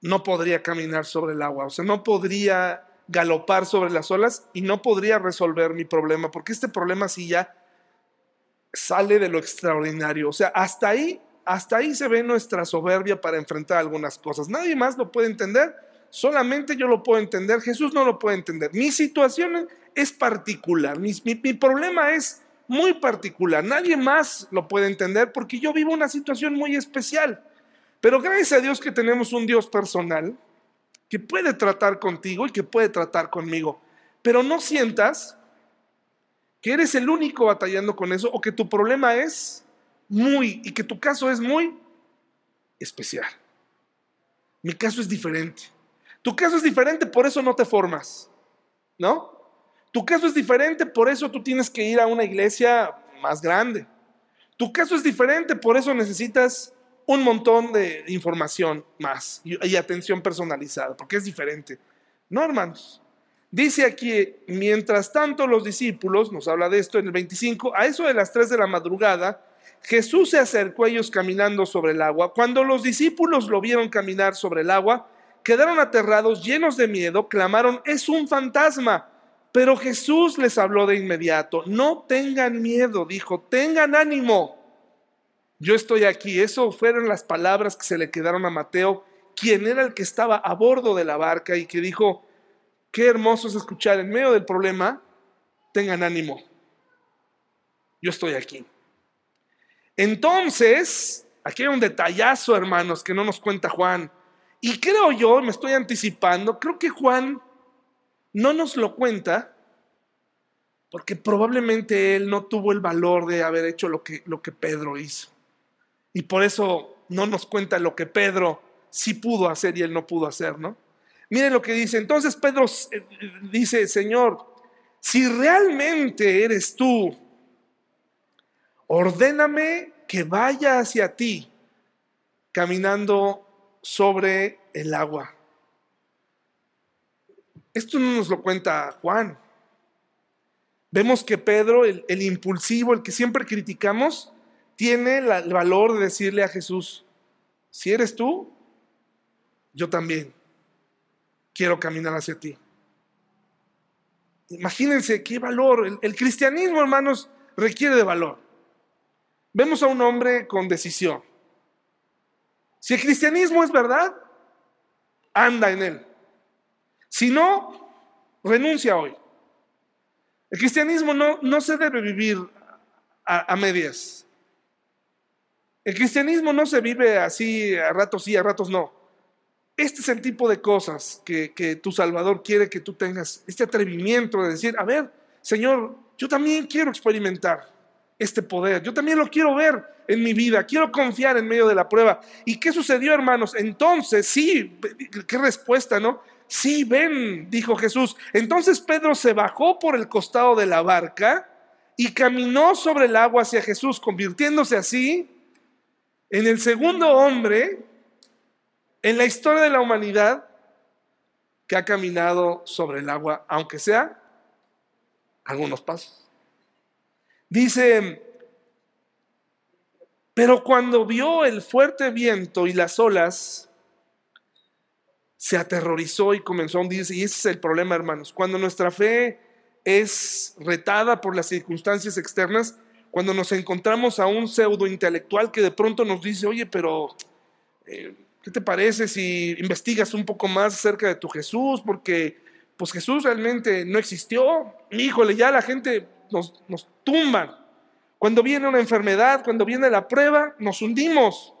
no podría caminar sobre el agua, o sea, no podría galopar sobre las olas y no podría resolver mi problema, porque este problema sí ya sale de lo extraordinario. O sea, hasta ahí hasta ahí se ve nuestra soberbia para enfrentar algunas cosas. Nadie más lo puede entender, solamente yo lo puedo entender, Jesús no lo puede entender. Mi situación es particular, mi, problema es muy particular, nadie más lo puede entender porque yo vivo una situación muy especial. Pero gracias a Dios que tenemos un Dios personal que puede tratar contigo y que puede tratar conmigo. Pero no sientas que eres el único batallando con eso o que tu problema es muy, y que tu caso es muy especial. Mi caso es diferente. Tu caso es diferente, por eso no te formas, ¿no? Tu caso es diferente, por eso tú tienes que ir a una iglesia más grande. Tu caso es diferente, por eso necesitas un montón de información más y, atención personalizada, porque es diferente. No, hermanos. Dice aquí, mientras tanto los discípulos, nos habla de esto en el 25, a eso de las 3 de la madrugada, Jesús se acercó a ellos caminando sobre el agua. Cuando los discípulos lo vieron caminar sobre el agua, quedaron aterrados, llenos de miedo, clamaron, es un fantasma. Pero Jesús les habló de inmediato, no tengan miedo, dijo, tengan ánimo yo estoy aquí. Eso fueron las palabras que se le quedaron a Mateo, quien era el que estaba a bordo de la barca y que dijo, qué hermoso es escuchar en medio del problema, tengan ánimo. Yo estoy aquí. Entonces, aquí hay un detallazo, hermanos, que no nos cuenta Juan. Y creo yo, me estoy anticipando, creo que Juan no nos lo cuenta porque probablemente él no tuvo el valor de haber hecho lo que, lo que Pedro hizo. Y por eso no nos cuenta lo que Pedro sí pudo hacer y él no pudo hacer, ¿no? Miren lo que dice. Entonces Pedro eh, dice, Señor, si realmente eres tú, ordéname que vaya hacia ti caminando sobre el agua. Esto no nos lo cuenta Juan. Vemos que Pedro, el, impulsivo, el que siempre criticamos, tiene el valor de decirle a Jesús, si eres tú, yo también quiero caminar hacia ti. Imagínense qué valor. El, el, cristianismo, hermanos, requiere de valor. Vemos a un hombre con decisión. Si el cristianismo es verdad, anda en él. Si no, renuncia hoy. El cristianismo no, no se debe vivir a, a medias. El cristianismo no se vive así a ratos sí, a ratos no. Este es el tipo de cosas que, tu Salvador quiere que tú tengas, este atrevimiento de decir, a ver, Señor, yo también quiero experimentar este poder, yo también lo quiero ver en mi vida, quiero confiar en medio de la prueba. ¿Y qué sucedió, hermanos? Entonces, sí, qué respuesta, ¿no? Sí, ven, dijo Jesús. Entonces Pedro se bajó por el costado de la barca y caminó sobre el agua hacia Jesús, convirtiéndose así en el segundo hombre en la historia de la humanidad que ha caminado sobre el agua, aunque sea algunos pasos. Dice, pero cuando vio el fuerte viento y las olas, se aterrorizó y comenzó a hundirse. Y ese es el problema, hermanos. Cuando nuestra fe es retada por las circunstancias externas, cuando nos encontramos a un pseudo intelectual que de pronto nos dice, oye, pero eh, ¿qué te parece si investigas un poco más acerca de tu Jesús? Porque pues Jesús realmente no existió. Híjole, ya la gente nos, nos tumba. Cuando viene una enfermedad, cuando viene la prueba, nos hundimos.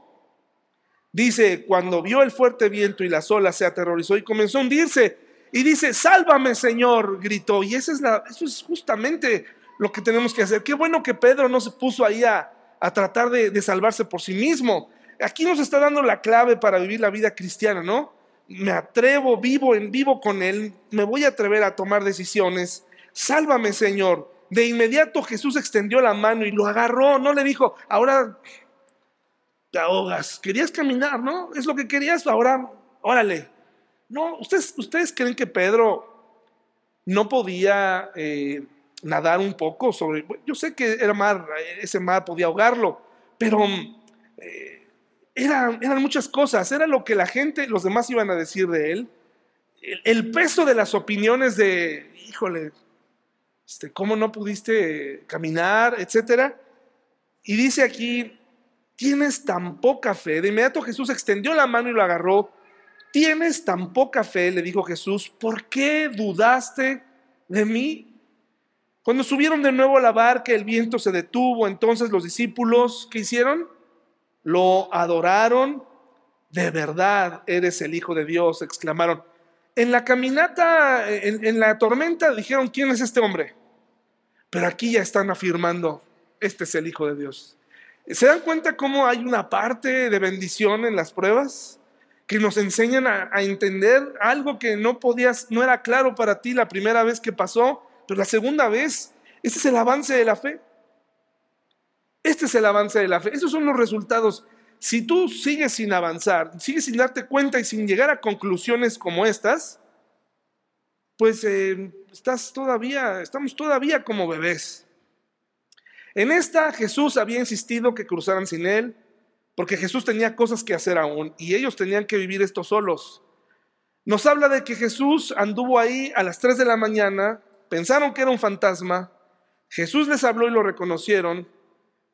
Dice, cuando vio el fuerte viento y las olas, se aterrorizó y comenzó a hundirse. Y dice, sálvame Señor, gritó. Y esa es la, eso es justamente lo que tenemos que hacer. Qué bueno que Pedro no se puso ahí a, tratar de, de, salvarse por sí mismo. Aquí nos está dando la clave para vivir la vida cristiana, ¿no? Me atrevo, vivo en vivo con Él, me voy a atrever a tomar decisiones. Sálvame, Señor. De inmediato Jesús extendió la mano y lo agarró, no le dijo, ahora te ahogas. Querías caminar, ¿no? Es lo que querías, ahora, órale. No, ustedes, ustedes creen que Pedro no podía eh, nadar un poco sobre... Yo sé que era mar, ese mar podía ahogarlo, pero eh, eran, muchas cosas, era lo que la gente, los demás iban a decir de él. El, peso de las opiniones de, híjole, este, ¿cómo no pudiste caminar? Etcétera. Y dice aquí, tienes tan poca fe. De inmediato Jesús extendió la mano y lo agarró. Tienes tan poca fe, le dijo Jesús, ¿por qué dudaste de mí? Cuando subieron de nuevo a la barca, el viento se detuvo. Entonces los discípulos, ¿qué hicieron? Lo adoraron. De verdad eres el Hijo de Dios, exclamaron. En la caminata, en, la tormenta, dijeron, ¿quién es este hombre? Pero aquí ya están afirmando, este es el Hijo de Dios. ¿Se dan cuenta cómo hay una parte de bendición en las pruebas? Que nos enseñan a, entender algo que no podías, no era claro para ti la primera vez que pasó, pero la segunda vez, ese es el avance de la fe. Este es el avance de la fe. Esos son los resultados. Si tú sigues sin avanzar, sigues sin darte cuenta y sin llegar a conclusiones como estas, pues eh, estás todavía, estamos todavía como bebés. En esta Jesús había insistido que cruzaran sin él, porque Jesús tenía cosas que hacer aún y ellos tenían que vivir esto solos. Nos habla de que Jesús anduvo ahí a las 3 de la mañana, pensaron que era un fantasma, Jesús les habló y lo reconocieron,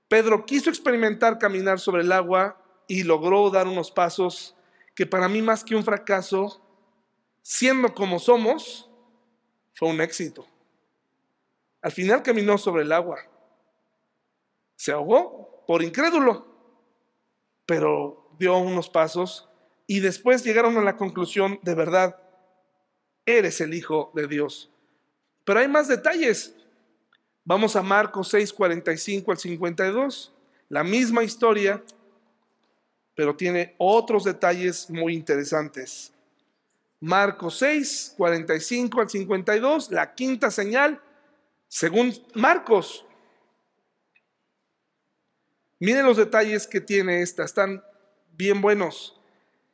Pedro quiso experimentar caminar sobre el agua y logró dar unos pasos que para mí más que un fracaso, siendo como somos, fue un éxito. Al final caminó sobre el agua. Se ahogó por incrédulo, pero dio unos pasos y después llegaron a la conclusión, de verdad, eres el Hijo de Dios. Pero hay más detalles. Vamos a Marcos 6, 45 al 52. La misma historia, pero tiene otros detalles muy interesantes. Marcos 6, 45 al 52, la quinta señal, según Marcos. Miren los detalles que tiene esta, están bien buenos.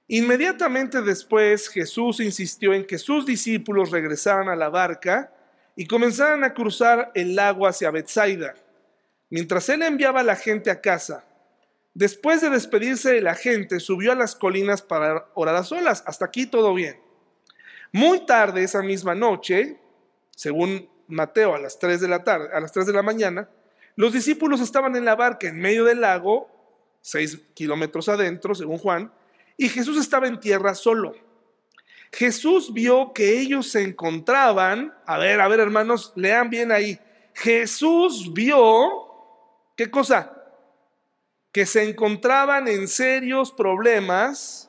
Inmediatamente después Jesús insistió en que sus discípulos regresaran a la barca y comenzaron a cruzar el lago hacia Bethsaida, mientras él enviaba a la gente a casa. Después de despedirse de la gente, subió a las colinas para orar a solas. Hasta aquí todo bien. Muy tarde esa misma noche, según Mateo a las 3 de la tarde, a las 3 de la mañana, los discípulos estaban en la barca en medio del lago, 6 kilómetros adentro, según Juan, y Jesús estaba en tierra solo. Jesús vio que ellos se encontraban, a ver, a ver hermanos, lean bien ahí. Jesús vio, ¿qué cosa? Que se encontraban en serios problemas,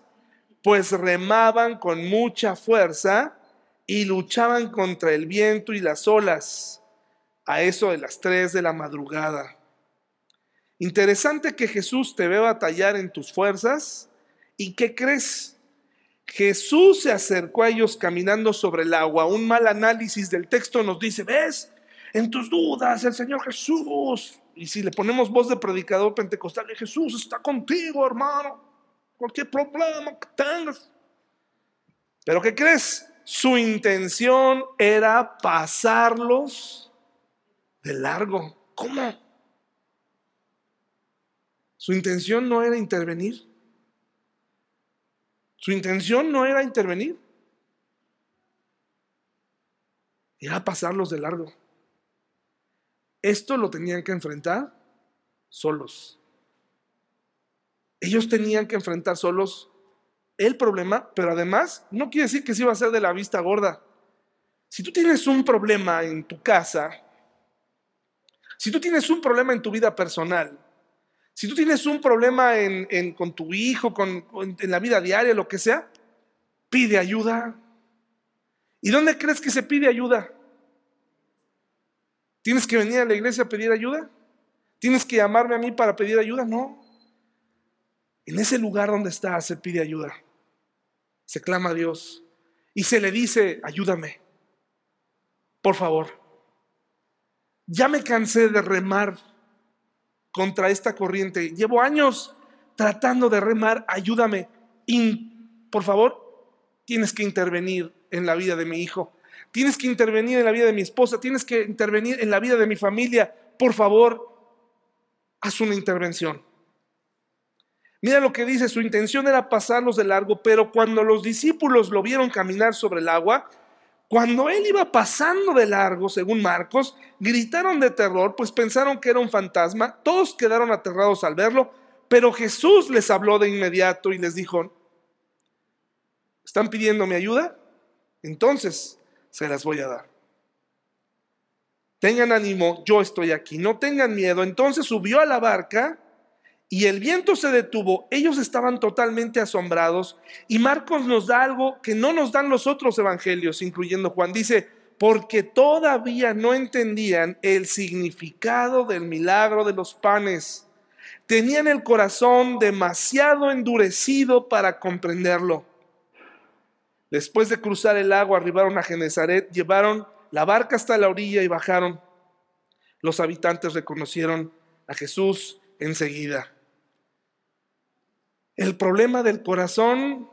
pues remaban con mucha fuerza y luchaban contra el viento y las olas a eso de las 3 de la madrugada. Interesante que Jesús te ve batallar en tus fuerzas y ¿qué crees? Jesús se acercó a ellos caminando sobre el agua. Un mal análisis del texto nos dice, ¿ves? En tus dudas, el Señor Jesús. Y si le ponemos voz de predicador pentecostal, Jesús está contigo, hermano. Cualquier problema que tengas. Pero ¿qué crees? Su intención era pasarlos de largo. ¿Cómo? Su intención no era intervenir. Su intención no era intervenir, era pasarlos de largo. Esto lo tenían que enfrentar solos. Ellos tenían que enfrentar solos el problema, pero además no quiere decir que se iba a ser de la vista gorda. Si tú tienes un problema en tu casa, si tú tienes un problema en tu vida personal, si tú tienes un problema con tu hijo, en la vida diaria, lo que sea, pide ayuda. ¿Y dónde crees que se pide ayuda? ¿Tienes que venir a la iglesia a pedir ayuda? ¿Tienes que llamarme a mí para pedir ayuda? No. En ese lugar donde está se pide ayuda. Se clama a Dios y se le dice, ayúdame. Por favor. Ya me cansé de remar contra esta corriente. Llevo años tratando de remar, ayúdame. por favor, tienes que intervenir en la vida de mi hijo. Tienes que intervenir en la vida de mi esposa. Tienes que intervenir en la vida de mi familia. Por favor, haz una intervención. Mira lo que dice, su intención era pasarlos de largo, pero cuando los discípulos lo vieron caminar sobre el agua, cuando él iba pasando de largo, según Marcos, gritaron de terror, pues pensaron que era un fantasma. Todos quedaron aterrados al verlo, pero Jesús les habló de inmediato y les dijo, ¿están pidiendo mi ayuda? Entonces se las voy a dar. Tengan ánimo, yo estoy aquí, no tengan miedo. Entonces subió a la barca y el viento se detuvo, ellos estaban totalmente asombrados y Marcos nos da algo que no nos dan los otros evangelios, incluyendo Juan. Dice, porque todavía no entendían el significado del milagro de los panes. Tenían el corazón demasiado endurecido para comprenderlo. Después de cruzar el lago, arribaron a Genezaret, llevaron la barca hasta la orilla y bajaron. Los habitantes reconocieron a Jesús enseguida. El problema del corazón,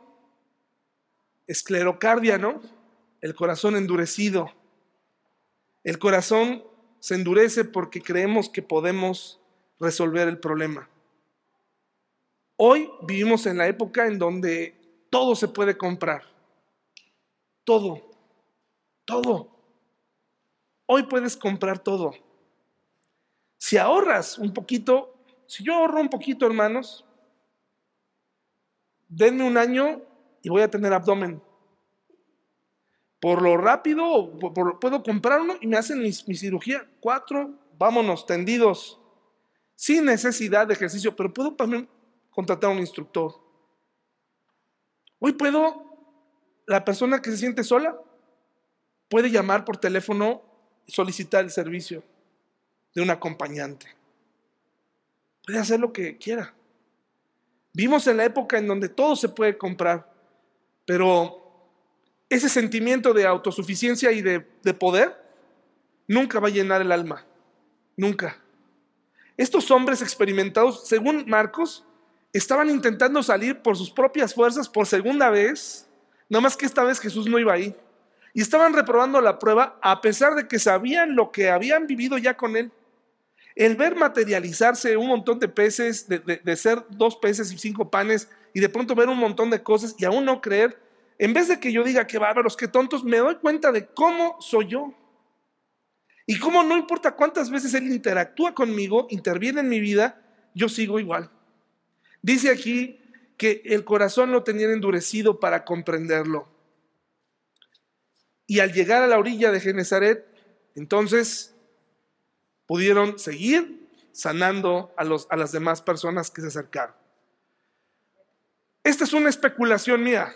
esclerocardia, ¿no? El corazón endurecido. El corazón se endurece porque creemos que podemos resolver el problema. Hoy vivimos en la época en donde todo se puede comprar. Todo. Todo. Hoy puedes comprar todo. Si ahorras un poquito, si yo ahorro un poquito, hermanos, denme un año y voy a tener abdomen. Por lo rápido, puedo comprar uno y me hacen mi, mi cirugía. Cuatro, vámonos, tendidos, sin necesidad de ejercicio, pero puedo también contratar a un instructor. Hoy puedo, la persona que se siente sola, puede llamar por teléfono y solicitar el servicio de un acompañante. Puede hacer lo que quiera. Vimos en la época en donde todo se puede comprar, pero ese sentimiento de autosuficiencia y de, de poder nunca va a llenar el alma. Nunca. Estos hombres experimentados, según Marcos, estaban intentando salir por sus propias fuerzas por segunda vez, nada más que esta vez Jesús no iba ahí. Y estaban reprobando la prueba a pesar de que sabían lo que habían vivido ya con él. El ver materializarse un montón de peces, de, ser dos peces y cinco panes, y de pronto ver un montón de cosas y aún no creer, en vez de que yo diga que bárbaros, que tontos, me doy cuenta de cómo soy yo. Y cómo no importa cuántas veces Él interactúa conmigo, interviene en mi vida, yo sigo igual. Dice aquí que el corazón lo tenían endurecido para comprenderlo. Y al llegar a la orilla de Genezaret, entonces pudieron seguir sanando a, los, a las demás personas que se acercaron. Esta es una especulación mía.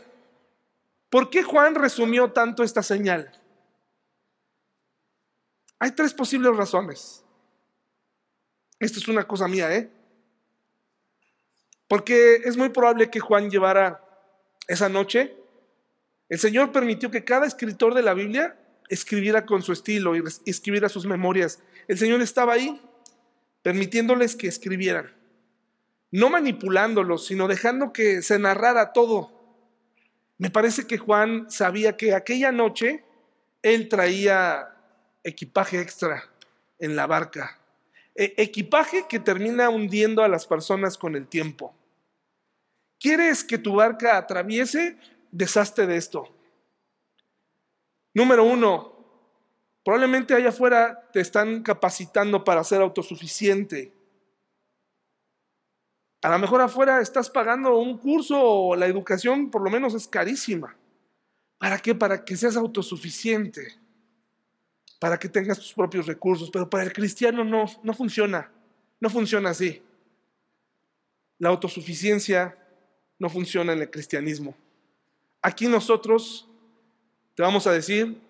¿Por qué Juan resumió tanto esta señal? Hay tres posibles razones. Esta es una cosa mía, ¿eh? Porque es muy probable que Juan llevara esa noche. El Señor permitió que cada escritor de la Biblia escribiera con su estilo y escribiera sus memorias. El Señor estaba ahí, permitiéndoles que escribieran, no manipulándolos, sino dejando que se narrara todo. Me parece que Juan sabía que aquella noche él traía equipaje extra en la barca, e equipaje que termina hundiendo a las personas con el tiempo. ¿Quieres que tu barca atraviese? Deshazte de esto. Número uno, probablemente allá afuera te están capacitando para ser autosuficiente. A lo mejor afuera estás pagando un curso o la educación por lo menos es carísima. ¿Para qué? Para que seas autosuficiente, para que tengas tus propios recursos. Pero para el cristiano no, no funciona, no funciona así. La autosuficiencia no funciona en el cristianismo. Aquí nosotros te vamos a decir,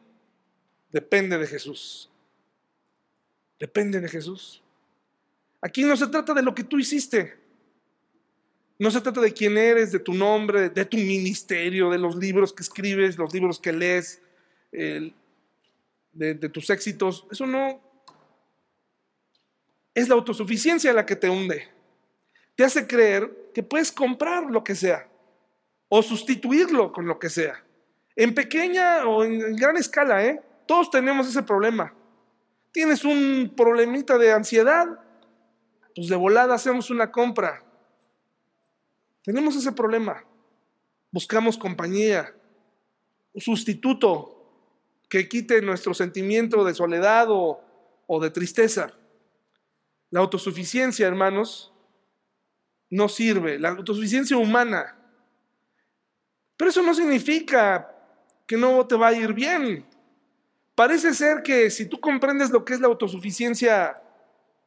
depende de Jesús. Depende de Jesús. Aquí no se trata de lo que tú hiciste. No se trata de quién eres, de tu nombre, de tu ministerio, de los libros que escribes, los libros que lees, de, de tus éxitos. Eso no es la autosuficiencia la que te hunde. Te hace creer que puedes comprar lo que sea o sustituirlo con lo que sea. En pequeña o en gran escala, ¿eh? Todos tenemos ese problema. Tienes un problemita de ansiedad, pues de volada hacemos una compra. Tenemos ese problema. Buscamos compañía, un sustituto que quite nuestro sentimiento de soledad o, o de tristeza. La autosuficiencia, hermanos, no sirve. La autosuficiencia humana. Pero eso no significa que no te va a ir bien. Parece ser que si tú comprendes lo que es la autosuficiencia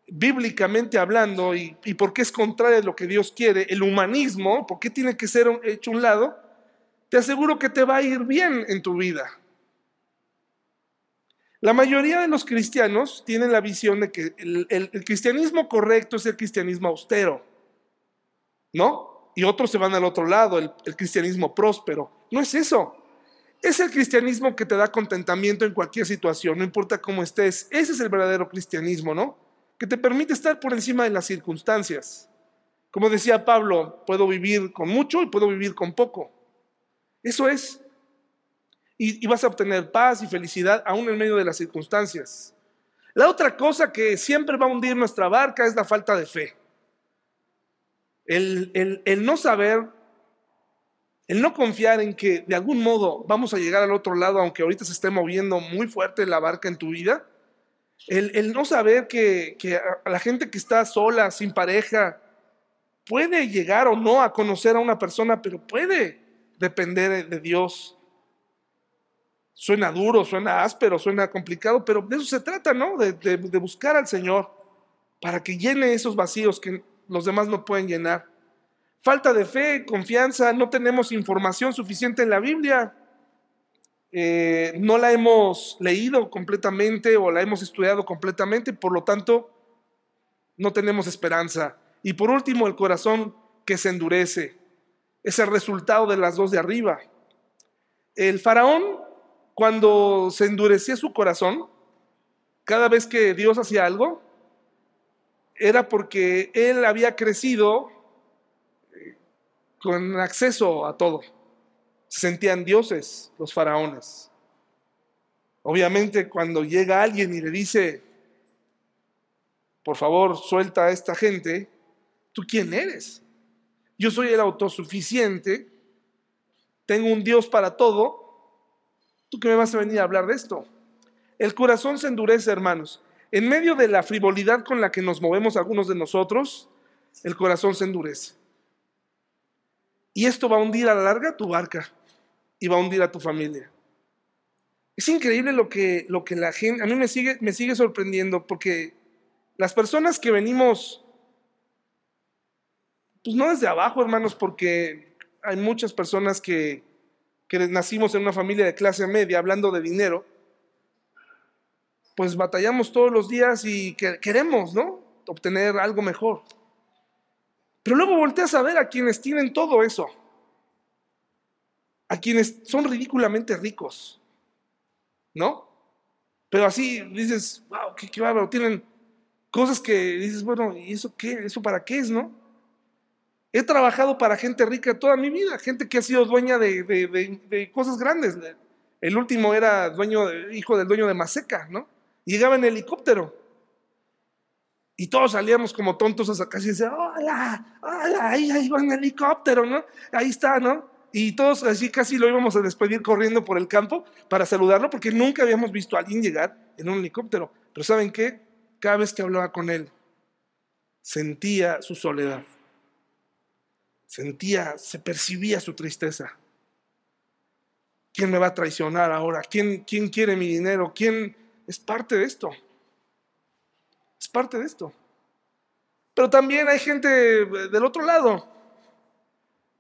bíblicamente hablando y, por qué es contrario a lo que Dios quiere, el humanismo, por qué tiene que ser hecho un lado, te aseguro que te va a ir bien en tu vida. La mayoría de los cristianos tienen la visión de que el, cristianismo correcto es el cristianismo austero, ¿no? Y otros se van al otro lado, el cristianismo próspero. No es eso. Es el cristianismo que te da contentamiento en cualquier situación, no importa cómo estés. Ese es el verdadero cristianismo, ¿no? que te permite estar por encima de las circunstancias. Como decía Pablo, puedo vivir con mucho y puedo vivir con poco. Eso es. Y, vas a obtener paz y felicidad aún en medio de las circunstancias. La otra cosa que siempre va a hundir nuestra barca es la falta de fe. El, el, el no saber, el no confiar en que de algún modo vamos a llegar al otro lado, aunque ahorita se esté moviendo muy fuerte la barca en tu vida. El, no saber que, que la gente que está sola, sin pareja, puede llegar o no a conocer a una persona, pero puede depender de Dios. Suena duro, suena áspero, suena complicado, pero de eso se trata, ¿no? De, de, buscar al Señor para que llene esos vacíos que los demás no pueden llenar. Falta de fe, confianza, no tenemos información suficiente en la Biblia. Eh, no la hemos leído completamente o la hemos estudiado completamente, por lo tanto, no tenemos esperanza. Y por último, el corazón que se endurece. Es el resultado de las dos de arriba. El faraón, cuando se endurecía su corazón, cada vez que Dios hacía algo, era porque él había crecido con acceso a todo. Se sentían dioses los faraones. Obviamente cuando llega alguien y le dice, por favor, suelta a esta gente, ¿tú quién eres? Yo soy el autosuficiente, tengo un Dios para todo, ¿tú qué me vas a venir a hablar de esto? El corazón se endurece, hermanos. En medio de la frivolidad con la que nos movemos algunos de nosotros, el corazón se endurece. Y esto va a hundir a la larga tu barca y va a hundir a tu familia. Es increíble lo que, lo que la gente, a mí me sigue, me sigue sorprendiendo porque las personas que venimos, pues no desde abajo, hermanos, porque hay muchas personas que, que nacimos en una familia de clase media hablando de dinero, pues batallamos todos los días y queremos, ¿no? Obtener algo mejor. Pero luego volteas a ver a quienes tienen todo eso, a quienes son ridículamente ricos, ¿no? Pero así dices, wow, qué, qué bárbaro, tienen cosas que dices, bueno, ¿y eso qué? ¿Eso para qué es, no? He trabajado para gente rica toda mi vida, gente que ha sido dueña de, cosas grandes. El último era hijo del dueño de Maseca, ¿no? Llegaba en helicóptero. Y todos salíamos como tontos a sacar y decían, hola, hola, ahí, ahí va en helicóptero, ¿no? Ahí está, ¿no? Y todos así casi lo íbamos a despedir corriendo por el campo para saludarlo porque nunca habíamos visto a alguien llegar en un helicóptero. Pero ¿saben qué? Cada vez que hablaba con él, sentía su soledad. Sentía, se percibía su tristeza. ¿Quién me va a traicionar ahora? ¿Quién, quién quiere mi dinero? ¿Quién, es parte de esto. Es parte de esto. Pero también hay gente del otro lado,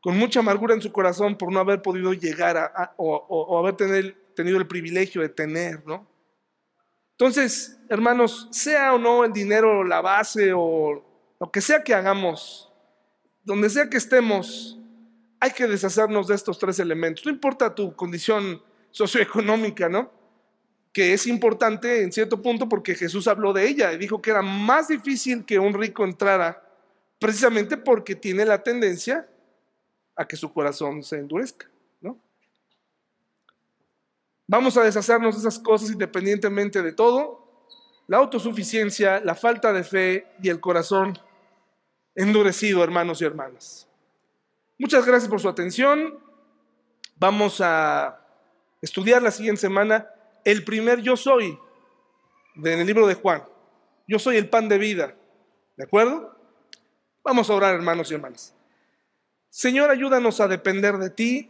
con mucha amargura en su corazón por no haber podido llegar a, o, haber tenido el privilegio de tener, ¿no? Entonces, hermanos, sea o no el dinero la base o lo que sea que hagamos, donde sea que estemos, hay que deshacernos de estos tres elementos. No importa tu condición socioeconómica, ¿no? Que es importante en cierto punto porque Jesús habló de ella y dijo que era más difícil que un rico entrara precisamente porque tiene la tendencia a que su corazón se endurezca, ¿no? Vamos a deshacernos de esas cosas independientemente de todo, la autosuficiencia, la falta de fe y el corazón endurecido, hermanos y hermanas. Muchas gracias por su atención. Vamos a estudiar la siguiente semana el primer yo soy en el libro de Juan. Yo soy el pan de vida. ¿De acuerdo? Vamos a orar, hermanos y hermanas. Señor, ayúdanos a depender de ti.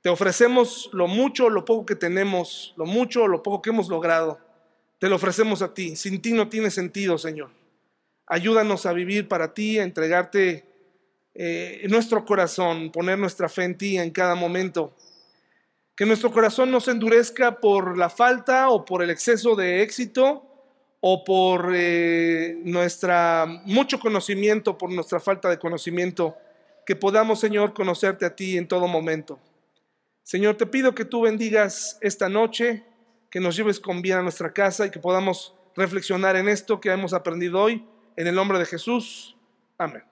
Te ofrecemos lo mucho, lo poco que tenemos, lo mucho, lo poco que hemos logrado. Te lo ofrecemos a ti. Sin ti no tiene sentido, Señor. Ayúdanos a vivir para ti, a entregarte eh, nuestro corazón, poner nuestra fe en ti en cada momento. Que nuestro corazón no se endurezca por la falta o por el exceso de éxito o por eh, nuestra mucho conocimiento, por nuestra falta de conocimiento. Que podamos, Señor, conocerte a ti en todo momento. Señor, te pido que tú bendigas esta noche, que nos lleves con bien a nuestra casa y que podamos reflexionar en esto que hemos aprendido hoy. En el nombre de Jesús. Amén.